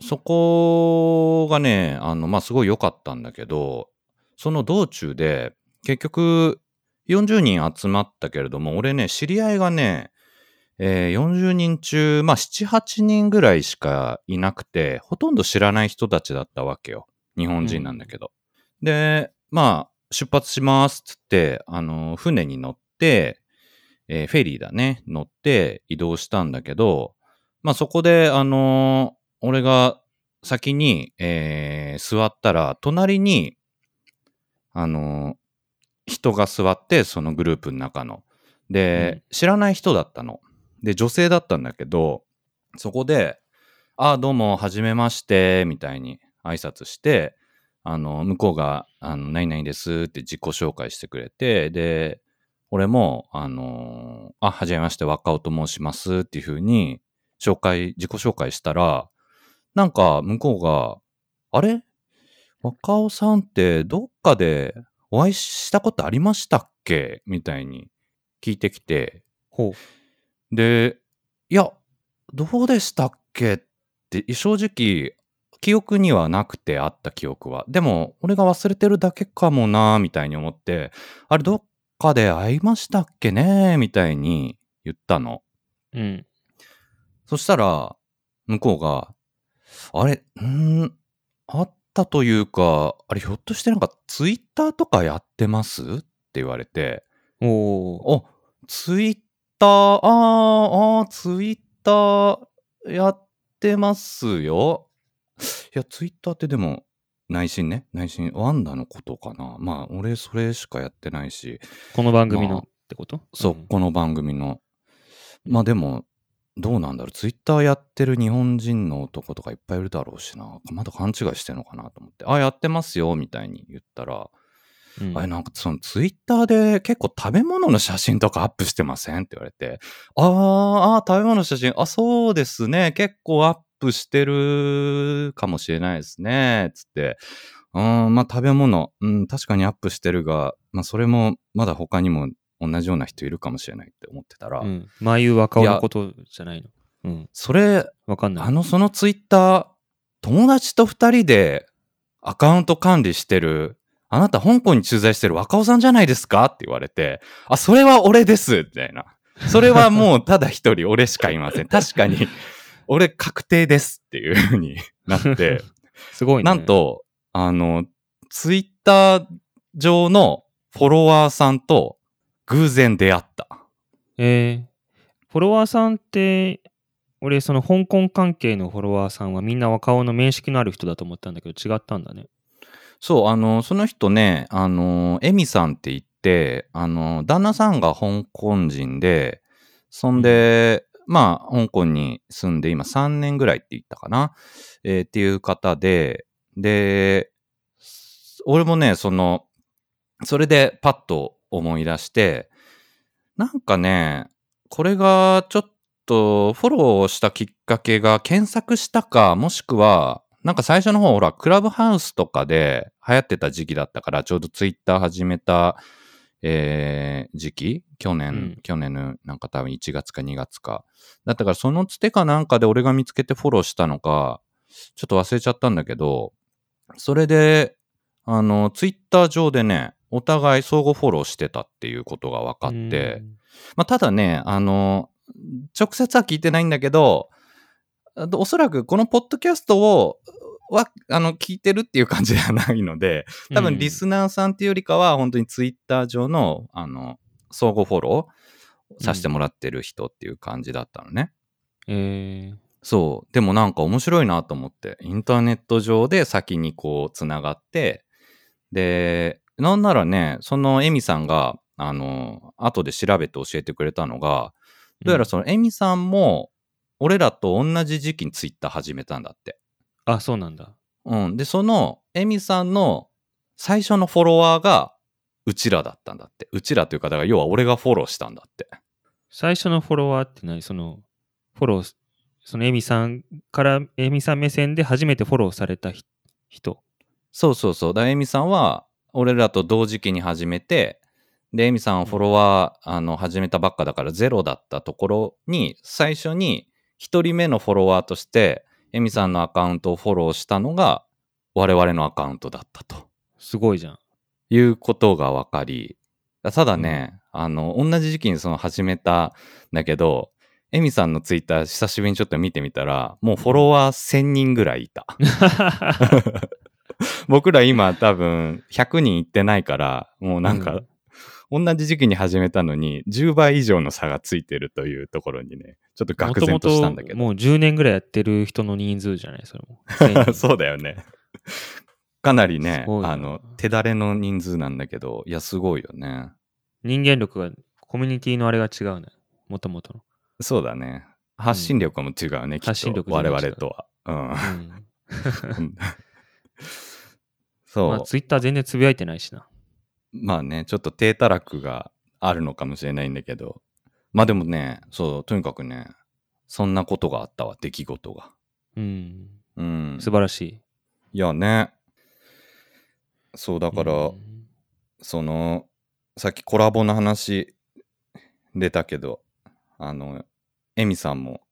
そこがね、あの、まあ、すごい良かったんだけど、その道中で、結局、40人集まったけれども、俺ね、知り合いがね、えー40人中、まあ、7、8人ぐらいしかいなくて、ほとんど知らない人たちだったわけよ。日本人なんだけど。で、まあ、出発しますっつって、あの、船に乗って、えーフェリーだね、乗って移動したんだけど、まあそこで、あのー俺が先に、えー座ったら、隣に、あのー人が座って、そのグループの中の。で、知らない人だったの。で、女性だったんだけど、そこで、ああ、どうも、はじめまして、みたいに挨拶して、あの、向こうが、あの、何々ですって自己紹介してくれて、で、俺も、あのあ、はじめまして、若尾と申しますっていう風に、紹介、自己紹介したら、なんか、向こうが、あれ？若尾さんってどっかでお会いしたことありましたっけ？みたいに聞いてきて、ほう。で、いや、どうでしたっけ？って、正直、記憶にはなくてあった記憶は。でも、俺が忘れてるだけかもな、みたいに思って、あれ、どっかで会いましたっけねみたいに言ったの。うん。そしたら、向こうが、あれ、ん、あったというか、あれ、ひょっとしてなんか、ツイッターとかやってます？って言われて、おお。あ、ツイッター、あーあー、ツイッターやってますよ。いや、ツイッターってでも、内心ね、内心、ワンダのことかな。まあ、俺、それしかやってないし、この番組のまあってこと？そう、んこの番組の。まあでも、どうなんだろう。ツイッターやってる日本人の男とかいっぱいいるだろうしな。まだ勘違いしてんのかなと思って。あ、やってますよ、みたいに言ったら、うんあれなんかそのツイッターで結構食べ物の写真とかアップしてません？って言われて、あーあー、食べ物の写真、あ、そうですね。結構アップしてるかもしれないですね。つって、うん、まあ食べ物、うん、確かにアップしてるが、まあそれもまだ他にも同じような人いるかもしれないって思ってたら、うん。眉若尾のことじゃないの。うん。それ、わかんない。あのそのツイッター、友達と二人でアカウント管理してる、あなた香港に駐在してる若尾さんじゃないですか？って言われて、あ、それは俺ですみたいな。それはもうただ一人俺しかいません。確かに、俺確定ですっていう風になって、すごいね。なん、と、あの、ツイッター上のフォロワーさんと偶然出会った。えー、フォロワーさんって、俺、その香港関係のフォロワーさんはみんな若尾の面識のある人だと思ったんだけど、違ったんだね。そう、あの、その人ね、あの、エミさんって言って、あの、旦那さんが香港人で、そんで、まあ、香港に住んで今3年ぐらいって言ったかな、えーっていう方で、で、俺もね、その、それでパッと思い出して、なんかね、これがちょっとフォローしたきっかけが検索したか、もしくは、なんか最初の方、ほら、クラブハウスとかで流行ってた時期だったから、ちょうどツイッター始めた、えー時期？去年、うん。去年のなんか多分1月か2月か。だったからそのつてかなんかで俺が見つけてフォローしたのか、ちょっと忘れちゃったんだけど、それで、あの、ツイッター上でね、お互い相互フォローしてたっていうことが分かって、まあ、ただね、あの、直接は聞いてないんだけど、おそらくこのポッドキャストを、は、あの、聞いてるっていう感じではないので、多分リスナーさんっていうよりかは、本当にツイッター上の、あの、相互フォローさせてもらってる人っていう感じだったのね。えーそう。でもなんか面白いなと思って、インターネット上で先にこうつながって、で、なんならね、そのエミさんが、あの、後で調べて教えてくれたのが、どうやらそのエミさんも、俺らと同じ時期にツイッター始めたんだって。あ、そうなんだ。うん。で、そのエミさんの最初のフォロワーが、うちらだったんだって。うちらというか、だから要は俺がフォローしたんだって。最初のフォロワーって何？その、フォロー、そのエミさんから、エミさん目線で初めてフォローされたひ人？そうそうそう。だエミさんは、俺らと同時期に始めて、で、エミさんはフォロワー、あの、始めたばっかだからゼロだったところに、最初に一人目のフォロワーとして、エミさんのアカウントをフォローしたのが、我々のアカウントだったとすごいじゃん。いうことが分かり、ただね、あの、同じ時期にその始めたんだけど、エミさんのツイッター久しぶりにちょっと見てみたら、もうフォロワー1000人ぐらいいた。僕ら今多分100人いってないから、もうなんか、同じ時期に始めたのに10倍以上の差がついてるというところにね、ちょっと愕然としたんだけど。もう10年ぐらいやってる人の人数じゃない？それも。1000そうだよね。かなりねあの、手だれの人数なんだけど、いや、すごいよね。人間力が、コミュニティのあれが違うね。もともとの。そうだね。発信力も違うね、きっと。発信力我々とは。うん。うん。そう。まあ、ツイッター全然つぶやいてないしな。まあね、ちょっと低たらくがあるのかもしれないんだけど。まあでもね、そう、とにかくね、そんなことがあったわ、出来事が。うん。うん。素晴らしい。いやね。そう、だから、うんその、さっきコラボの話出たけど、あの、エミさんも、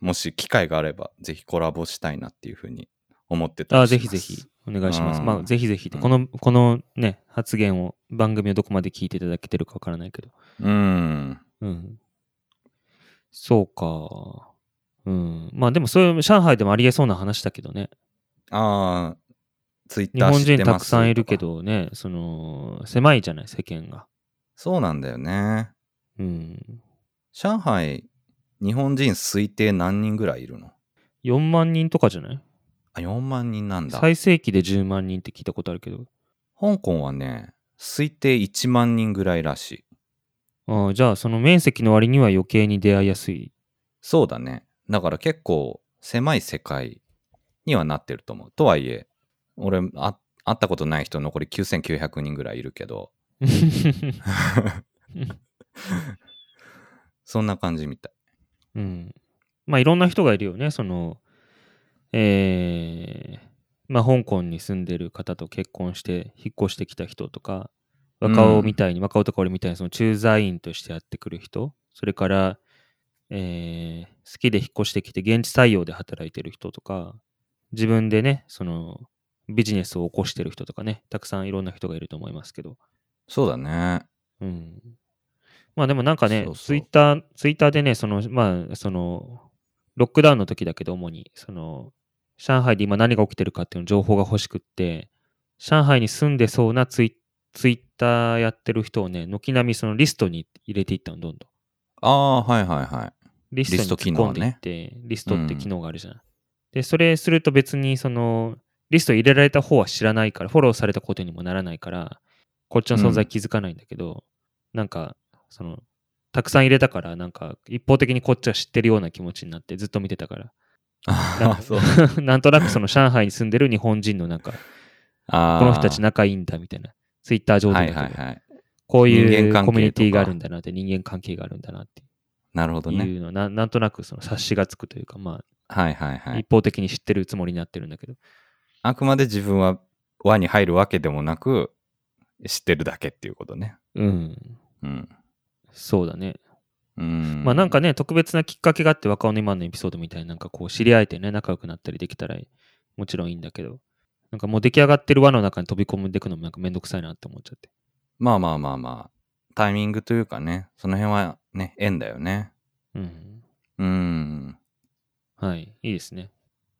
もし機会があれば、ぜひコラボしたいなっていうふうに思ってたあ、ぜひぜひ、お願いします。うんまあ、ぜひぜひこの、このね、発言を、番組をどこまで聞いていただけてるかわからないけど。うん。うん。そうか。うん。まあでも、そういう、上海でもありえそうな話だけどね。ああ、ツイッ日本ター知ってます人たくさんいるけ。どね、その、狭いじゃない、世間が。そうなんだよね。うん。上海、日本人推定何人ぐらいいるの？4万人とかじゃない？あ、4万人なんだ。最盛期で10万人って聞いたことあるけど。香港はね、推定1万人ぐらいらしい。ああじゃあ、その面積の割には余計に出会いやすい。そうだね。だから結構狭い世界にはなってると思う。とはいえ、俺、あ会ったことない人残り9900人ぐらいいるけど、そんな感じみたい。うん。まあ、いろんな人がいるよね。その、えー、まあ、香港に住んでる方と結婚して、引っ越してきた人とか、若尾みたいに、若尾とか俺みたいに、その駐在員としてやってくる人、それから、えー、好きで引っ越してきて、現地採用で働いてる人とか、自分でね、その、ビジネスを起こしてる人とかね、たくさんいろんな人がいると思いますけど、そうだね。うん。まあでもなんかね、ツイッター、ツイッターでね、その、まあ、その、ロックダウンの時だけど主に、その、上海で今何が起きてるかっていうの情報が欲しくって、上海に住んでそうなツイツイッターやってる人をね、軒並みそのリストに入れていったの、どんどん。ああ、はいはいはい。リストにリスト突っ込んでいって、リストって機能があるじゃん。で、それすると別にその、リスト入れられた方は知らないから、フォローされたことにもならないから、こっちの存在気づかないんだけど、なんか、その、たくさん入れたから、なんか一方的にこっちは知ってるような気持ちになってずっと見てたから。なんあか そう。なんとなくその上海に住んでる日本人のなんか、あーこの人たち仲いいんだみたいな。ツイッター上ではいはいはい。こういうコミュニティがあるんだなって、人間関係があるんだなってなるほどね。いうのは、ななんとなくその察しがつくというか、まはいはいあ、はい。一方的に知ってるつもりになってるんだけど。あくまで自分は輪に入るわけでもなく、知ってるだけっていうことね。うん。うん。そうだね。うん。まあなんかね、特別なきっかけがあって若尾の今のエピソードみたいになんかこう知り合えてね、仲良くなったりできたらもちろんいいんだけど、なんかもう出来上がってる輪の中に飛び込んでいくのもなんかめんどくさいなって思っちゃって。まあまあまあまあ、タイミングというかね、その辺はね、縁だよね。うん。うん。はい。いいですね。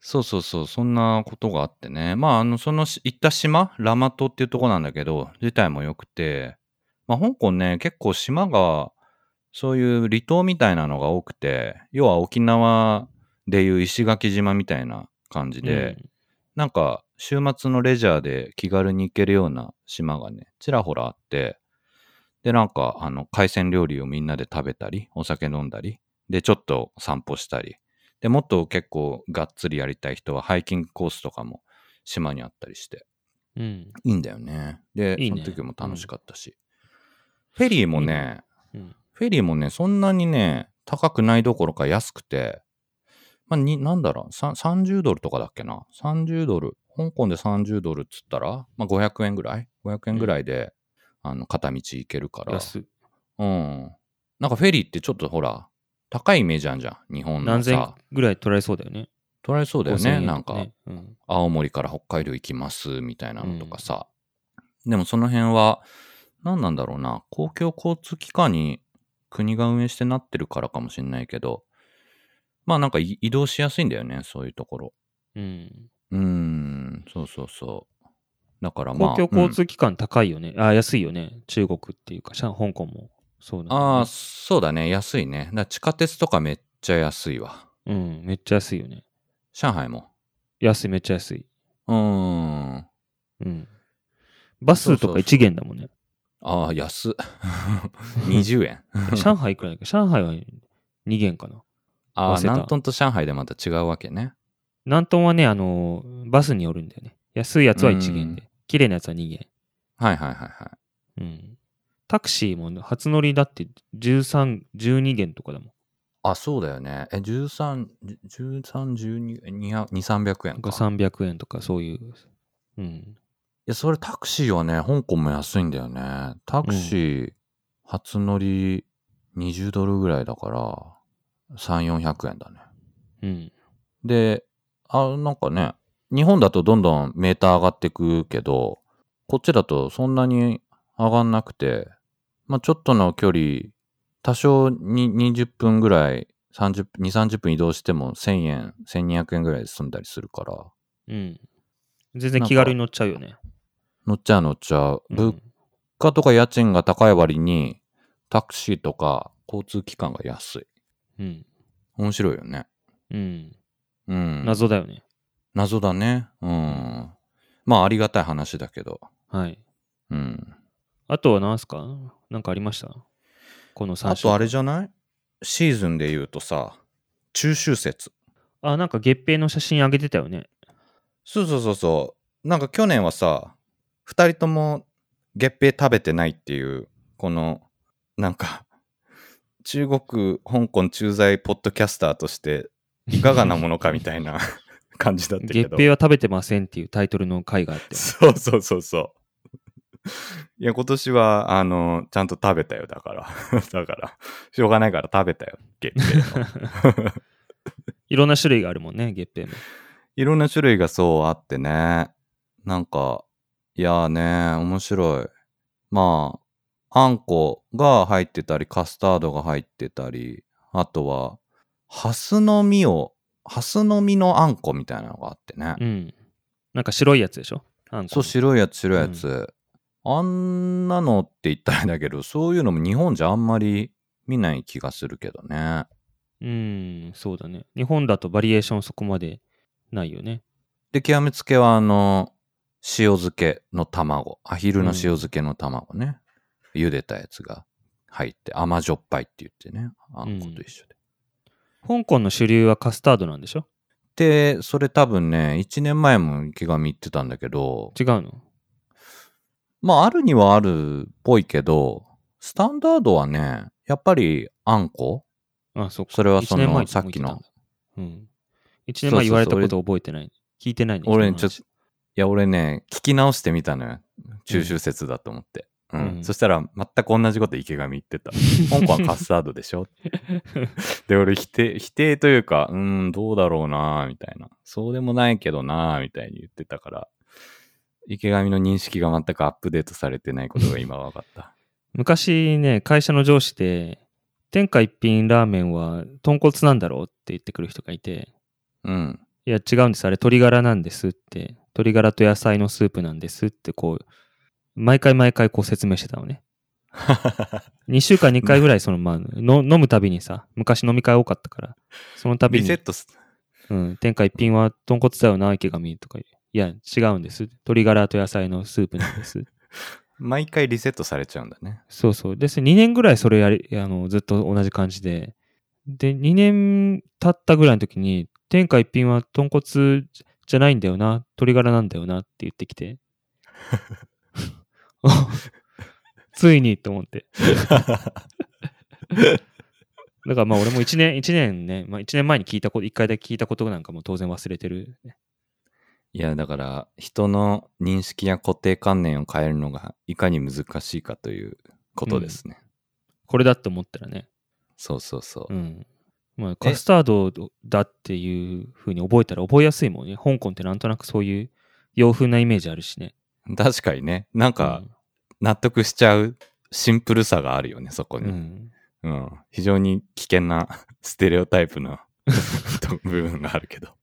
そうそうそう、そんなことがあってね。まあ、あの、そのし行った島、ラマ島っていうとこなんだけど、自体も良くて、まあ、香港ね、結構島が、そういう離島みたいなのが多くて、要は沖縄でいう石垣島みたいな感じで、なんか、週末のレジャーで気軽に行けるような島がね、ちらほらあって、で、なんか、あの、海鮮料理をみんなで食べたり、お酒飲んだり、で、ちょっと散歩したり、で、もっと結構がっつりやりたい人はハイキングコースとかも島にあったりして、うん。いいんだよね。で、いいねその時も楽しかったし。フェリーもね、うん。フェリーもね、そんなにね、高くないどころか安くて、まあ、に、なんだろう、さ30ドルとかだっけな。30ドル。香港で30ドルっつったら、まあ、500円ぐらい ?500 円ぐらいで、あの、片道行けるから。安い。うん。なんかフェリーってちょっとほら、高いイメージあんじゃん。日本の何千さ。ぐらい取られそうだよね。取られそうだよ5000ね。円なんか。うん。青森から北海道行きますみたいなのとかさ。でもその辺は、何なんだろうな。公共交通機関に国が運営してなってるからかもしれないけど、まあなんかい移動しやすいんだよね。そういうところ。うん。うーん、そうそうそう。だからまあ。公共交うん通機関高いよね。あ、安いよね。中国っていうか、上香港もそうなんだよねああ、そうだね。安いね。だ地下鉄とかめっちゃ安いわ。うん。めっちゃ安いよね。上海も。安い、めっちゃ安い。うーん。うん。バスとか1元だもんね。ああ、安っ。20円。上海いくらだっけ？上海は2元かな。ああ、南東と上海でまた違うわけね。南東はね、あの、バスによるんだよね。安いやつは1元うんで、綺麗なやつは2元。はいはいはいはい。うん。タクシーも初乗りだって13、12元とかだもん。あ、そうだよね。え、13、13、12、200 300円かか。い300円とかそういう。うん。や、それタクシーはね、香港も安いんだよね。タクシー、初乗り20ドルぐらいだから、3、400円だね。うん。で、あ、なんかね、日本だとどんどんメーター上がってくけど、こっちだとそんなに上がんなくて、まあちょっとの距離、多少に20分ぐらい、30、2、30分移動しても1000円、1200円ぐらいで済んだりするから、うん。全然気軽に乗っちゃうよね。乗っちゃう乗っちゃう。うん物価とか家賃が高い割に、タクシーとか交通機関が安い。うん。面白いよね。うん。うん。謎だよね。謎だね。うん。まあありがたい話だけど。はい。うん。あとは何すか？なんかありました？この3あとあれゃじゃない？シーズンで言うとさ、中秋節。あ、なんか月餅の写真あげてたよね。そうそうそうそう。なんか去年はさ、二人とも月餅食べてないっていう、この、なんか、中国、香港駐在ポッドキャスターとして、いかがなものかみたいな 感じだったけど。月餅は食べてませんっていうタイトルの回があって。そうそうそうそう。いや、今年は、あの、ちゃんと食べたよ、だから。だから、しょうがないから食べたよ、月餅の。いろんな種類があるもんね、月餅も。いろんな種類がそうあってね。なんか、いやーね、面白い。まあ、あんこが入ってたり、カスタードが入ってたり、あとは、ハスの実を、ハスの実のあんこみたいなのがあってね。うん。なんか白いやつでしょ？あんこそう、白いやつ、白いやつ。あんなのって言ったらだけど、そういうのも日本じゃあんまり見ない気がするけどね。うん、そうだね。日本だとバリエーションそこまでないよね。で、極めつけは、あの、塩漬けの卵。アヒルの塩漬けの卵ね。茹でたやつが入って、甘じょっぱいって言ってね、あんこと一緒で。香港の主流はカスタードなんでしょ？で、それ多分ね、1年前も池上言ってたんだけど、違うの？まあ、あるにはあるっぽいけど、スタンダードはね、やっぱりあんこ？あ、そ。それはそのさっきの。うん。一年前言われたこと覚えてない。聞いてないね。俺ちょっとや、俺ね、聞き直してみたのよ。中秋節だと思って。うん。うんそしたら、全く同じこと池上言ってた。香港はカスタードでしょ？で、俺否定、否定というか、うーん、どうだろうなみたいな。そうでもないけどなみたいに言ってたから、池上の認識が全くアップデートされてないことが今分かった。昔ね、会社の上司で、天下一品ラーメンは豚骨なんだろうって言ってくる人がいて、うん。いや違うんです、あれ鶏ガラなんですって、鶏ガラと野菜のスープなんですってこう、毎回毎回こう説明してたのね。2週間に1回ぐらいその、まあ、の飲むたびにさ、昔飲み会多かったから、そのたびにリセッ、トす、うん、天下一品は豚骨だよな、池上とか。いや、違うんです。鶏ガラと野菜のスープなんです。毎回リセットされちゃうんだね。そうそう。で、2年ぐらいそれやり、あの、ずっと同じ感じで。で、2年経ったぐらいの時に、天下一品は豚骨じゃないんだよな、鶏ガラなんだよなって言ってきて。ついにと思って。だからまあ俺も1年、一年ね、まあ1年前に聞いたこと、1回だけ聞いたことなんかも当然忘れてる、ね。いや、だから、人の認識や固定観念を変えるのがいかに難しいかということですね。これだって思ったらね。そうそうそう。うん。まあ、カスタードだっていう風に覚えたら覚えやすいもんね。香港ってなんとなくそういう洋風なイメージあるしね。確かにね、なんかうん納得しちゃうシンプルさがあるよね、そこに。うん。うん。非常に危険な ステレオタイプの 部分があるけど。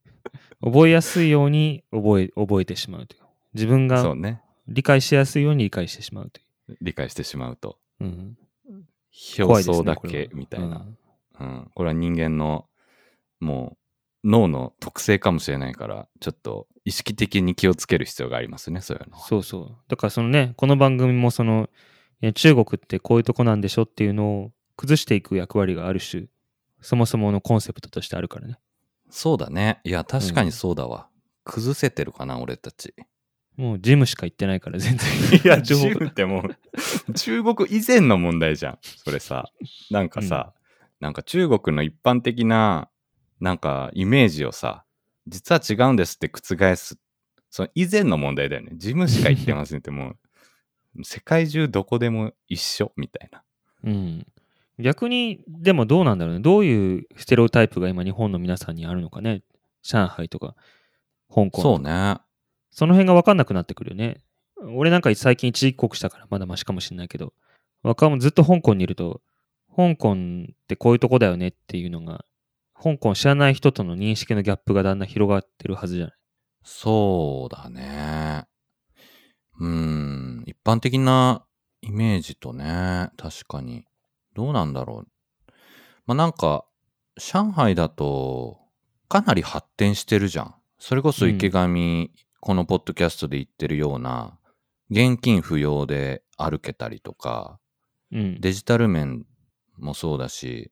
覚えやすいように覚え覚えてしまうという。自分がそうね。理解しやすいように理解してしまうとい理解してしまうと。う。うん、表層だけみたいな。うんうん。これは人間の、もう、脳の特性かもしれないから、ちょっと意識的に気をつける必要がありますね、そういうのは。そうそう。だからそのね、この番組もその、中国ってこういうとこなんでしょっていうのを崩していく役割がある種、そもそものコンセプトとしてあるからね。そうだね。いや、確かにそうだわ。崩せてるかな、俺たち。もうジムしか行ってないから全然。いや、情報中ってもう、中国以前の問題じゃん。それさ。なんかさ、なんか中国の一般的な、なんかイメージをさ、実は違うんですって覆す。その以前の問題だよね。ジムしか行ってませんってもう、世界中どこでも一緒みたいな。うん。逆に、でもどうなんだろうね。どういうステレオタイプが今日本の皆さんにあるのかね。上海とか、香港そうね。その辺が分かんなくなってくるよね。俺なんか最近一時帰国したからまだマシかもしれないけど、若者ずっと香港にいると、香港ってこういうとこだよねっていうのが、香港を知らない人との認識のギャップがだんだん広がってるはずじゃない？そうだね。うーん、一般的なイメージとね、確かに。どうなんだろう。まあなんか、上海だと、かなり発展してるじゃん。それこそ池上、このポッドキャストで言ってるような、現金不要で歩けたりとか、うん。デジタル面もそうだし、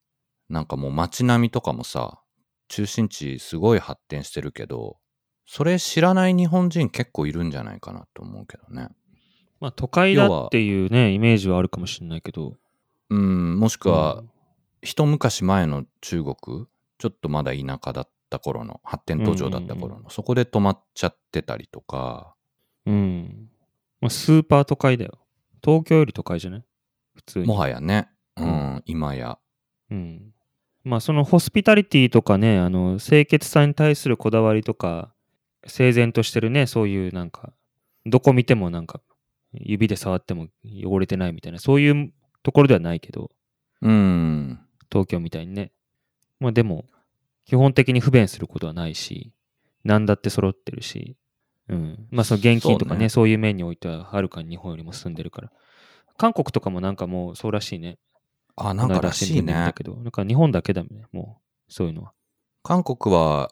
なんかもう街並みとかもさ、中心地すごい発展してるけど、それ知らない日本人結構いるんじゃないかなと思うけどね。まあ都会だっていうね、イメージはあるかもしれないけど。うん、もしくはう、ん一昔前の中国、ちょっとまだ田舎だった頃の、発展途上だった頃の、うんうんそこで止まっちゃってたりとか、うん。まあ、スーパー都会だよ。東京より都会じゃない？普通に。もはやね、う、うん今や。うん。まあそのホスピタリティとかね、あの清潔さに対するこだわりとか、整然としてるね、そういうなんか、どこ見てもなんか、指で触っても汚れてないみたいな、そういうところではないけど、うん、東京みたいにね。まあでも、基本的に不便することはないし、何だって揃ってるし、うん。まあその現金とかね、そうねそういう面においては、はるかに日本よりも進んでるから。韓国とかもなんかもうそうらしいね。あ、なんからしいねこの間新聞で見た。けど、なんか日本だけだね、もう、そういうのは。韓国は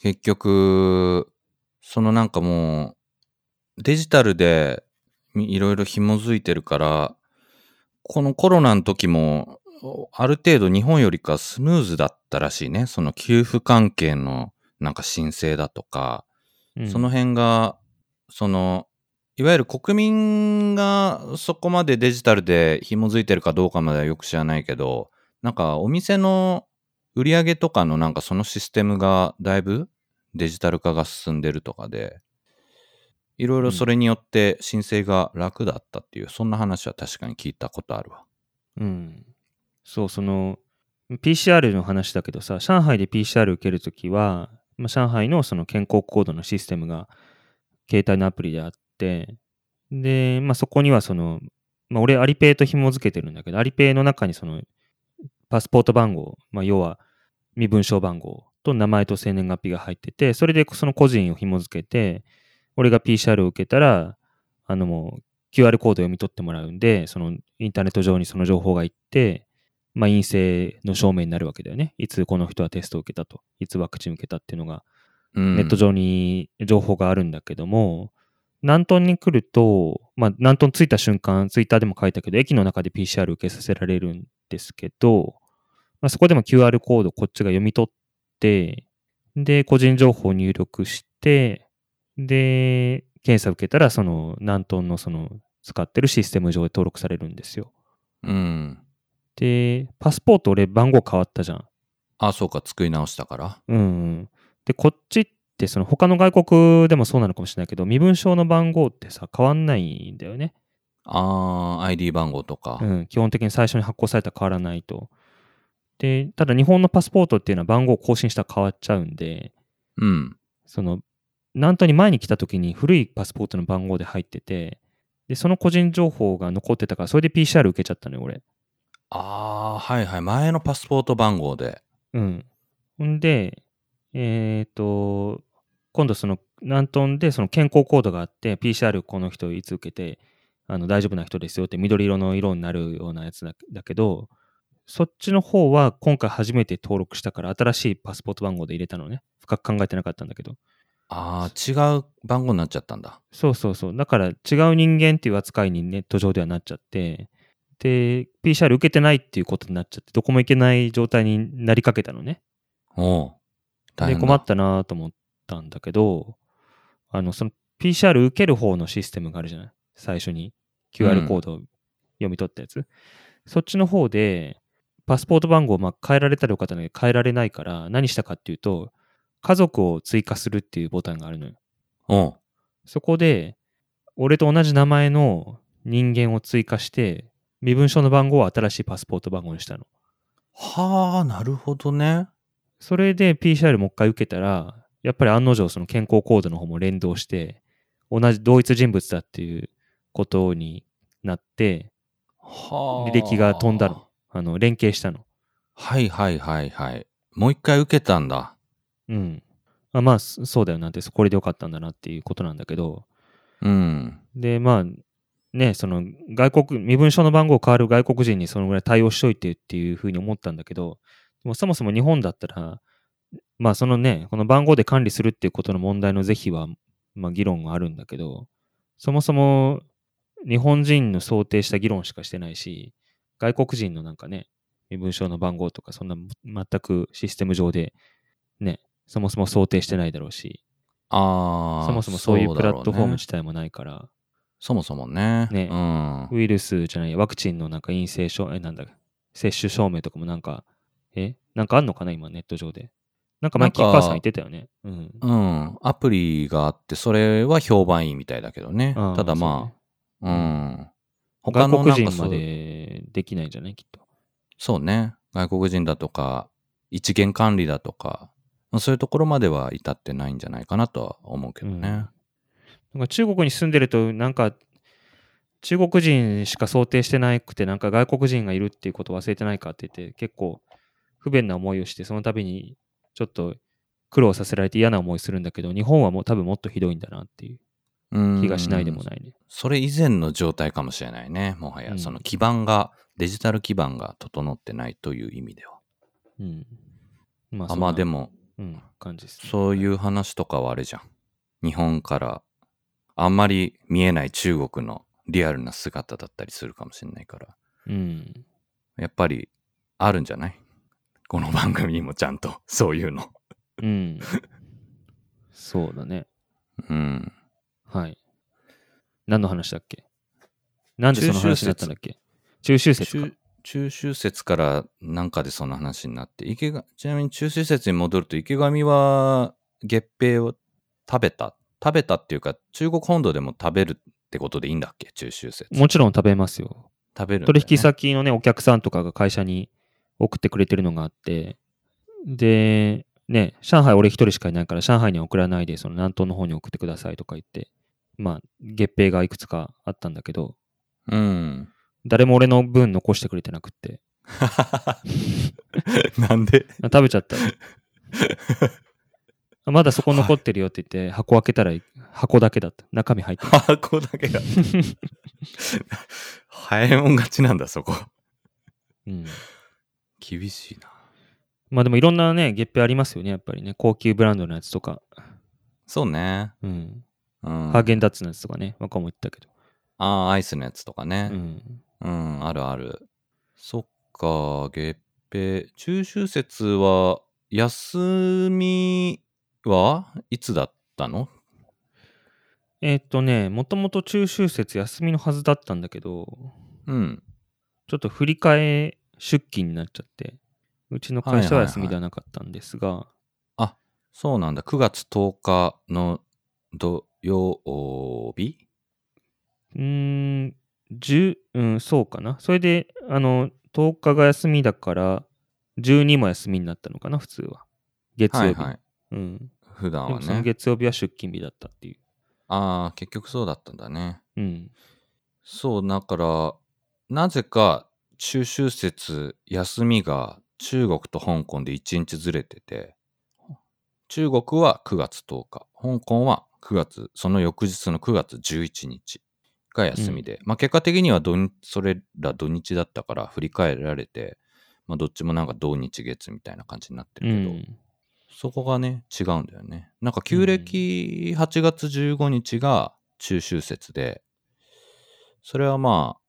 結局、そのなんかもう、デジタルでみいろいろ紐づいてるから、このコロナの時も、ある程度日本よりかスムーズだったらしいね。その給付関係のなんか申請だとか、うんその辺が、その、いわゆる国民がそこまでデジタルで紐づいてるかどうかまではよく知らないけど、なんかお店の売り上げとかのなんかそのシステムがだいぶデジタル化が進んでるとかで、いろいろそれによって申請が楽だったっていう、そんな話は確かに聞いたことあるわ。うん。そう、その、PCR の話だけどさ、上海で PCR 受けるときは、まあ、上海のその健康コードのシステムが携帯のアプリであって、で、まあ、そこにはその、まあ、俺、アリペイと紐付けてるんだけど、アリペイの中にその、パスポート番号、まあ、要は身分証番号と名前と生年月日が入ってて、それでその個人を紐付けて、俺が PCR を受けたら、あのもう QR コードを読み取ってもらうんで、そのインターネット上にその情報が行って、まあ、陰性の証明になるわけだよね。いつこの人はテストを受けたと、いつワクチン受けたっていうのが、うん、ネット上に情報があるんだけども、南東に来ると、まあ、南東に着いた瞬間、ツイッターでも書いたけど、駅の中で PCR 受けさせられるんですけど、まあ、そこでも QR コードこっちが読み取って、で、個人情報を入力して、で、検査受けたら、その南東のその使ってるシステム上で登録されるんですよ。うん。で、パスポート俺番号変わったじゃん。あ、そうか、作り直したから。うんうん。で、こっちって、その他の外国でもそうなのかもしれないけど、身分証の番号ってさ、変わんないんだよね。あー、ID 番号とか。うん。基本的に最初に発行されたら変わらないと。で、ただ日本のパスポートっていうのは番号を更新したら変わっちゃうんで、うん。その、南東に前に来た時に古いパスポートの番号で入ってて、で、その個人情報が残ってたから、それで PCR 受けちゃったのよ、俺。あー、はいはい。前のパスポート番号で。うん。ほんで、えっ、と、今度その南東でその健康コードがあって、PCR この人いつ受けて、あの大丈夫な人ですよって緑色の色になるようなやつだだけど、そっちの方は今回初めて登録したから新しいパスポート番号で入れたのね。深く考えてなかったんだけど。あー、違う番号になっちゃったんだ。そうそうそう。だから違う人間っていう扱いにネット上ではなっちゃって、で、PCR 受けてないっていうことになっちゃって、どこも行けない状態になりかけたのね。おう大で。困ったなと思ったんだけど、あの、その PCR 受ける方のシステムがあるじゃない？最初に QR コードを読み取ったやつ。そっちの方で、パスポート番号をまあ変えられたらよかったんだけど、変えられないから、何したかっていうと、家族を追加するっていうボタンがあるのよ。おうそこで、俺と同じ名前の人間を追加して、身分証の番号を新しいパスポート番号にしたの。はあ、なるほどね。それで PCR もう一回受けたら、やっぱり案の定その健康コードの方も連動して、同じ同一人物だっていうことになって、はあ。履歴が飛んだの。あの、連携したの。はいはいはいはい。もう一回受けたんだ。うん。あまあ、そそうだよなんて、これでよかったんだなっていうことなんだけど、うん。で、まあ、ね、その外国、身分証の番号変わる外国人にそのぐらい対応しといてっていうふうに思ったんだけど、でもそもそも日本だったら、まあそのね、この番号で管理するっていうことの問題の是非は、まあ議論があるんだけど、そもそも日本人の想定した議論しかしてないし、外国人のなんかね、身分証の番号とかそんな全くシステム上でね、そもそも想定してないだろうし、ああ。そもそもそういうプラットフォーム自体もないから、そもそもね。ねうん。ウイルスじゃない、ワクチンのなんか陰性証、え、なんだ、接種証明とかもなんか、えなんかあんのかな今ネット上で。なんか前、キッカーさん言ってたよね。うん。うん。アプリがあって、それは評判いいみたいだけどね。ただまあ、うん。そう他のね外国人までできないんじゃない？きっと。そうね。外国人だとか、一元管理だとか、まあそういうところまでは至ってないんじゃないかなとは思うけどね。なんか中国に住んでると、なんか、中国人しか想定してなくて、なんか外国人がいるっていうことを忘れてないかって言って、結構不便な思いをして、その度にちょっと苦労させられて嫌な思いするんだけど、日本はもう多分もっとひどいんだなっていううん気がしないでもないね。それ以前の状態かもしれないね。もはや、うんその基盤が、デジタル基盤が整ってないという意味では。うん。まあまあでも、も、うん、感じです、ね。そういう話とかはあれじゃん。日本からあんまり見えない中国のリアルな姿だったりするかもしれないから。うん。やっぱりあるんじゃない？この番組にもちゃんと そういうの。うん。そうだね。うん。はい。何の話だっけ？なんでその話になったんだっけ？中秋節か中。中秋節からなんかでその話になって、池がちなみに中秋節に戻ると池上は月餅を食べた？食べたっていうか中国本土でも食べるってことでいいんだっけ？中秋節。もちろん食べますよ。食べるね、取引先のね、お客さんとかが会社に送ってくれてるのがあって、で、ね、上海俺一人しかいないから、上海には送らないで、その南東の方に送ってくださいとか言って、まあ、月餅がいくつかあったんだけど、うん。誰も俺の分残してくれてなくって、なんで？あ食べちゃった。あまだそこ残ってるよって言って、箱開けたら箱だけだった。中身入ってる。箱だけが。早いもん勝ちなんだ、そこ。うん。厳しいな。まあでもいろんなね、月餅ありますよね、やっぱりね。高級ブランドのやつとか。そうね。うん。うん。ハーゲンダッツのやつとかね、若も言ったけど。ああ、アイスのやつとかうね。ん。うん、あるある。そっか、月餅。中秋節は、休みはいつだったの？えーっとね、もともと中秋節休みのはずだったんだけど、うん。ちょっと振り替え出勤になっちゃって、うちの会社は休みではなかったんですが、あ、そうなんだ。9月10日の土曜日？うーん、10、うん、そうかな。それで、あの、10日が休みだから、12も休みになったのかな、普通は。月曜日。はいはい。うん。普段はね。月曜日は出勤日だったっていう。ああ、結局そうだったんだね。うん。そう、だから、なぜか中秋節休みが中国と香港で1日ずれてて、中国は9月10日、香港は9月、その翌日の9月11日が休みで、まあ結果的にはそれら土日だったから振り返られて、まあどっちもなんか土日月みたいな感じになってうるけど、ん。そこがね、違うんだよね。なんか旧暦8月15日が中秋節で、それはまあ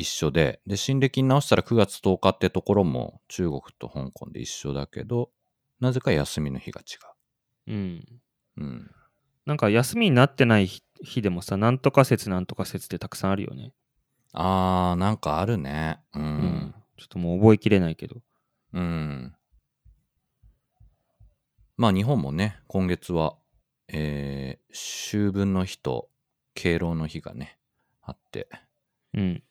一緒で、で、新暦に直したら9月10日ってところも中国と香港で一緒だけど、なぜか休みの日が違うん。う。うん。なんか休みになってない日日でもさ、なんとか節なんとか節ってたくさんあるよね。あー、なんかあるね。う。うんん。ちょっともう覚えきれないけど。うん。まあ日本もね、今月は、えー、秋分の日と敬老の日がね、あって、うん。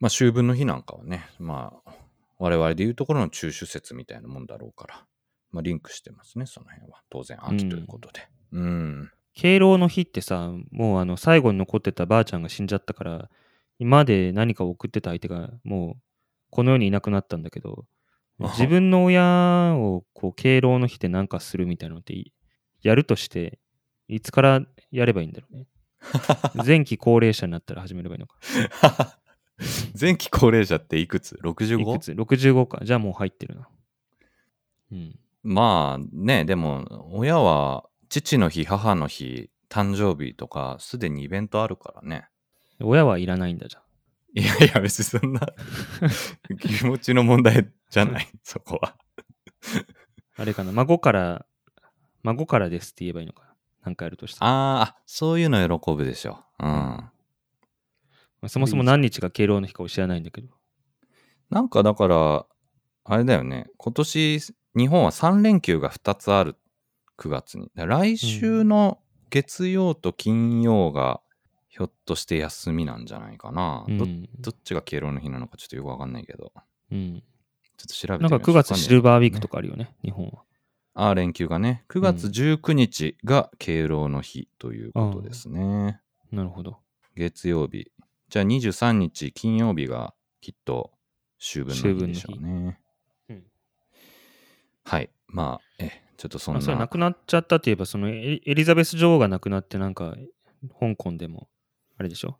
まあ秋分の日なんかはね、まあ我々でいうところの中秋節みたいなもんだろうから、まあリンクしてますね、その辺は。当然秋ということで。うん。敬老の日ってさ、もうあの最後に残ってたばあちゃんが死んじゃったから、今まで何かを送ってた相手がもうこの世にいなくなったんだけど、あ自分の親をこう敬老の日で何かするみたいなのっていやるとして、いつからやればいいんだろうね。前期高齢者になったら始めればいいのか。前期高齢者っていくつ？い ?65? くつ ?65 か。じゃあもう入ってるな。うん。まあね、でも親は父の日、母の日、誕生日とかすでにイベントあるからね。親はいらないんだじゃん。いやいや、別にそんな 気持ちの問題じゃない、そこは。あれかな。孫から、孫からですって言えばいいのかな。なんかやるとしたら。あーあ、そういうの喜ぶでしょ。うん。まあそもそも何日が敬老の日かを知らないんだけど。なんかだから、あれだよね。今年、日本は3連休が2つある。9月に。来週の月曜と金曜が、ひょっとして休みなんじゃないかな。どうん。どっちが敬老の日なのかちょっとよくわかんないけど。うん。ちょっと調べてみなんか9月シルバーウィークとかあるよね、日本は。ああ、連休がね。9月19日が敬老の日ということですね。なるほど。月曜日。じゃあ23日金曜日がきっと秋分の日でしょうね。うんはい。まあ、え、ちょっとそんな。まあ、それ亡くなっちゃったって言えば、そのエリザベス女王が亡くなって、なんか、香港でも、あれでしょ？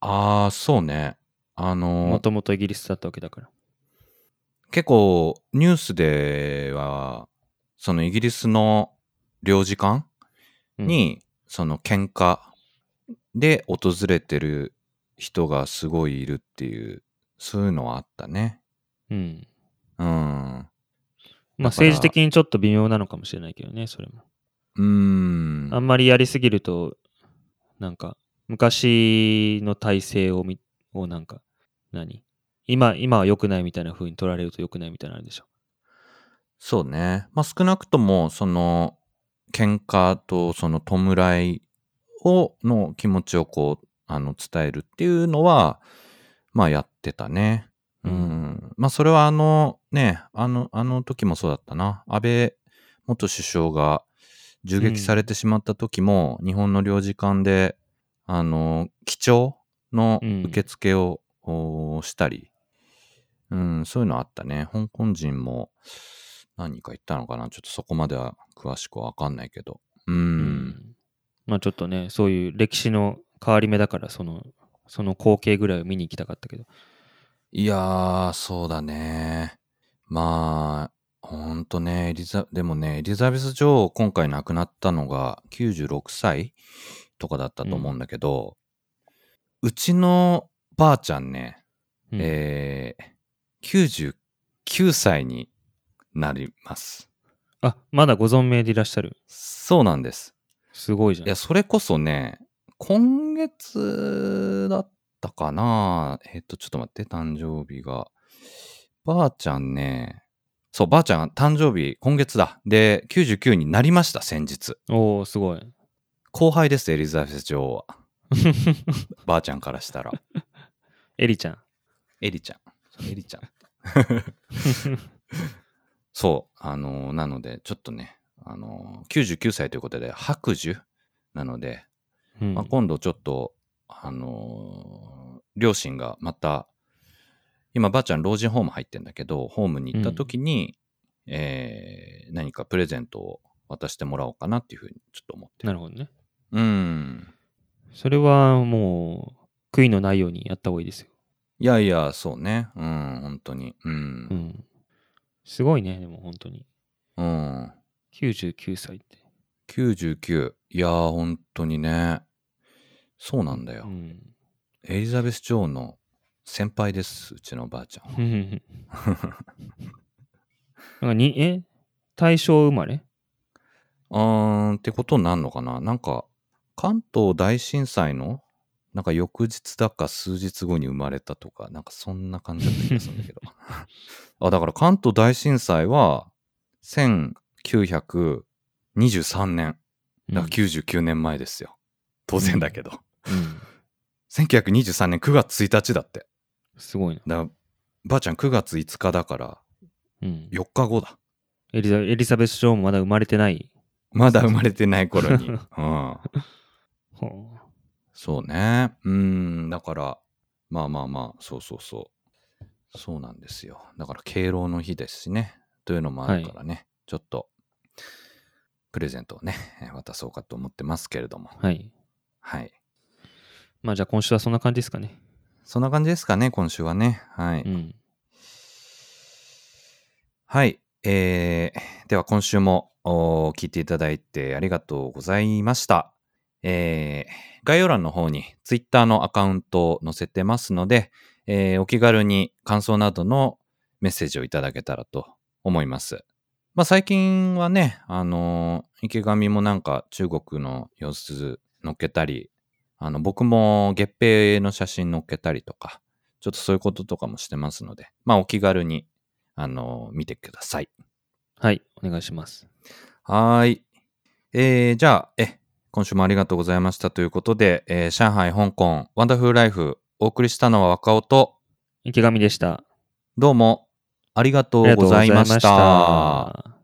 ああ、そうね。あもの、ともとイギリスだったわけだから。結構ニュースでは、そのイギリスの領事館うん、に、その喧嘩で訪れてる人がすごいいるっていうそういうのはあったね。うん。うん。まあ政治的にちょっと微妙なのかもしれないけどね、それも。うーん。あんまりやりすぎると、なんか、昔の体制をみ、をなんか、何？今、今は良くないみたいな風に取られると良くないみたいなのあるでしょ？そうね。まあ少なくとも、その、喧嘩とその弔いを、の気持ちをこう、あの、伝えるっていうのは、まあやってたね。うん。うんまあそれはあの、ね、あの、あの時もそうだったな。安倍元首相が銃撃されてしまった時も、日本の領事館で、あの、基調の受付を、おしたり、うん、そういうのあったね。香港人も何人か行ったのかなちょっとそこまでは詳しくわかんないけど。うん。まあちょっとね、そういう歴史の変わり目だから、その、その光景ぐらいを見に行きたかったけど。いやー、そうだね。まあ、ほんとね、エリザ、でもね、エリザベス女王今回亡くなったのが96歳とかだったと思うんだけど、うちのばあちゃんね、うんえー、99歳になります。あ、まだご存命でいらっしゃる。そうなんです。すごいじゃん。いや、それこそね、今月だったかなえっ、と、ちょっと待って、誕生日が。ばあちゃんね、そう、ばあちゃん誕生日今月だ。で、99になりました、先日。おおすごい。後輩です、エリザベス女王は。ばあちゃんからしたら。エリちゃん。エリちゃん。エリちゃん。そう、あのーなので、ちょっとね、あのー99歳ということで、白寿なので、うんまあ、今度ちょっと、あのー両親がまた、今、ばあちゃん老人ホーム入ってんだけど、ホームに行った時に、えー何かプレゼントを渡してもらおうかなっていうふうにちょっと思ってる。なるほどね。うん。それはもう、悔いのないようにやった方がいいですよ。いやいや、そうね。うん、本当に。う。うんん。すごいね、でも本当に。うん。99歳って。99。いやー、本当にね。そうなんだよ。うん。エリザベス女王の先輩です、うちのばあちゃんは。なんかに、え？大正生まれ？うーん、ってことになるのかな？なんか、関東大震災の、なんか翌日だか数日後に生まれたとか、なんかそんな感じだった気がするんだけど。あ、だから関東大震災は、1923年。だから99年前ですよ。当然だけど。うん。1923年9月1日だって。すごいな。ばあちゃん9月5日だから、うん。4日後だ。エリザエリザベス女王もまだ生まれてない。まだ生まれてない頃に。うん。ほそうね。うん、だから、まあまあまあ、そうそうそう。そうなんですよ。だから、敬老の日ですしね。というのもあるからね、ちょっと、プレゼントをね、えー渡そうかと思ってますけれども。うはい。はい。まあじゃあ今週はそんな感じですかね。そんな感じですかね、今週はね。はい。うん。はい。えー、では今週もお聞いていただいてありがとうございました。えー、概要欄の方に Twitter のアカウントを載せてますので、えーお気軽に感想などのメッセージをいただけたらと思います。まあ最近はね、あのー池上もなんか中国の様子載っけたり、あの僕も月餅の写真載っけたりとか、ちょっとそういうこととかもしてますので、まあお気軽にあの、見てください。はい。お願いします。はーい。えー、じゃあ、え、今週もありがとうございましたということで、えー上海、香港、ワンダフルライフ、お送りしたのは若尾と、池上でした。どうもありがとありがとうございました。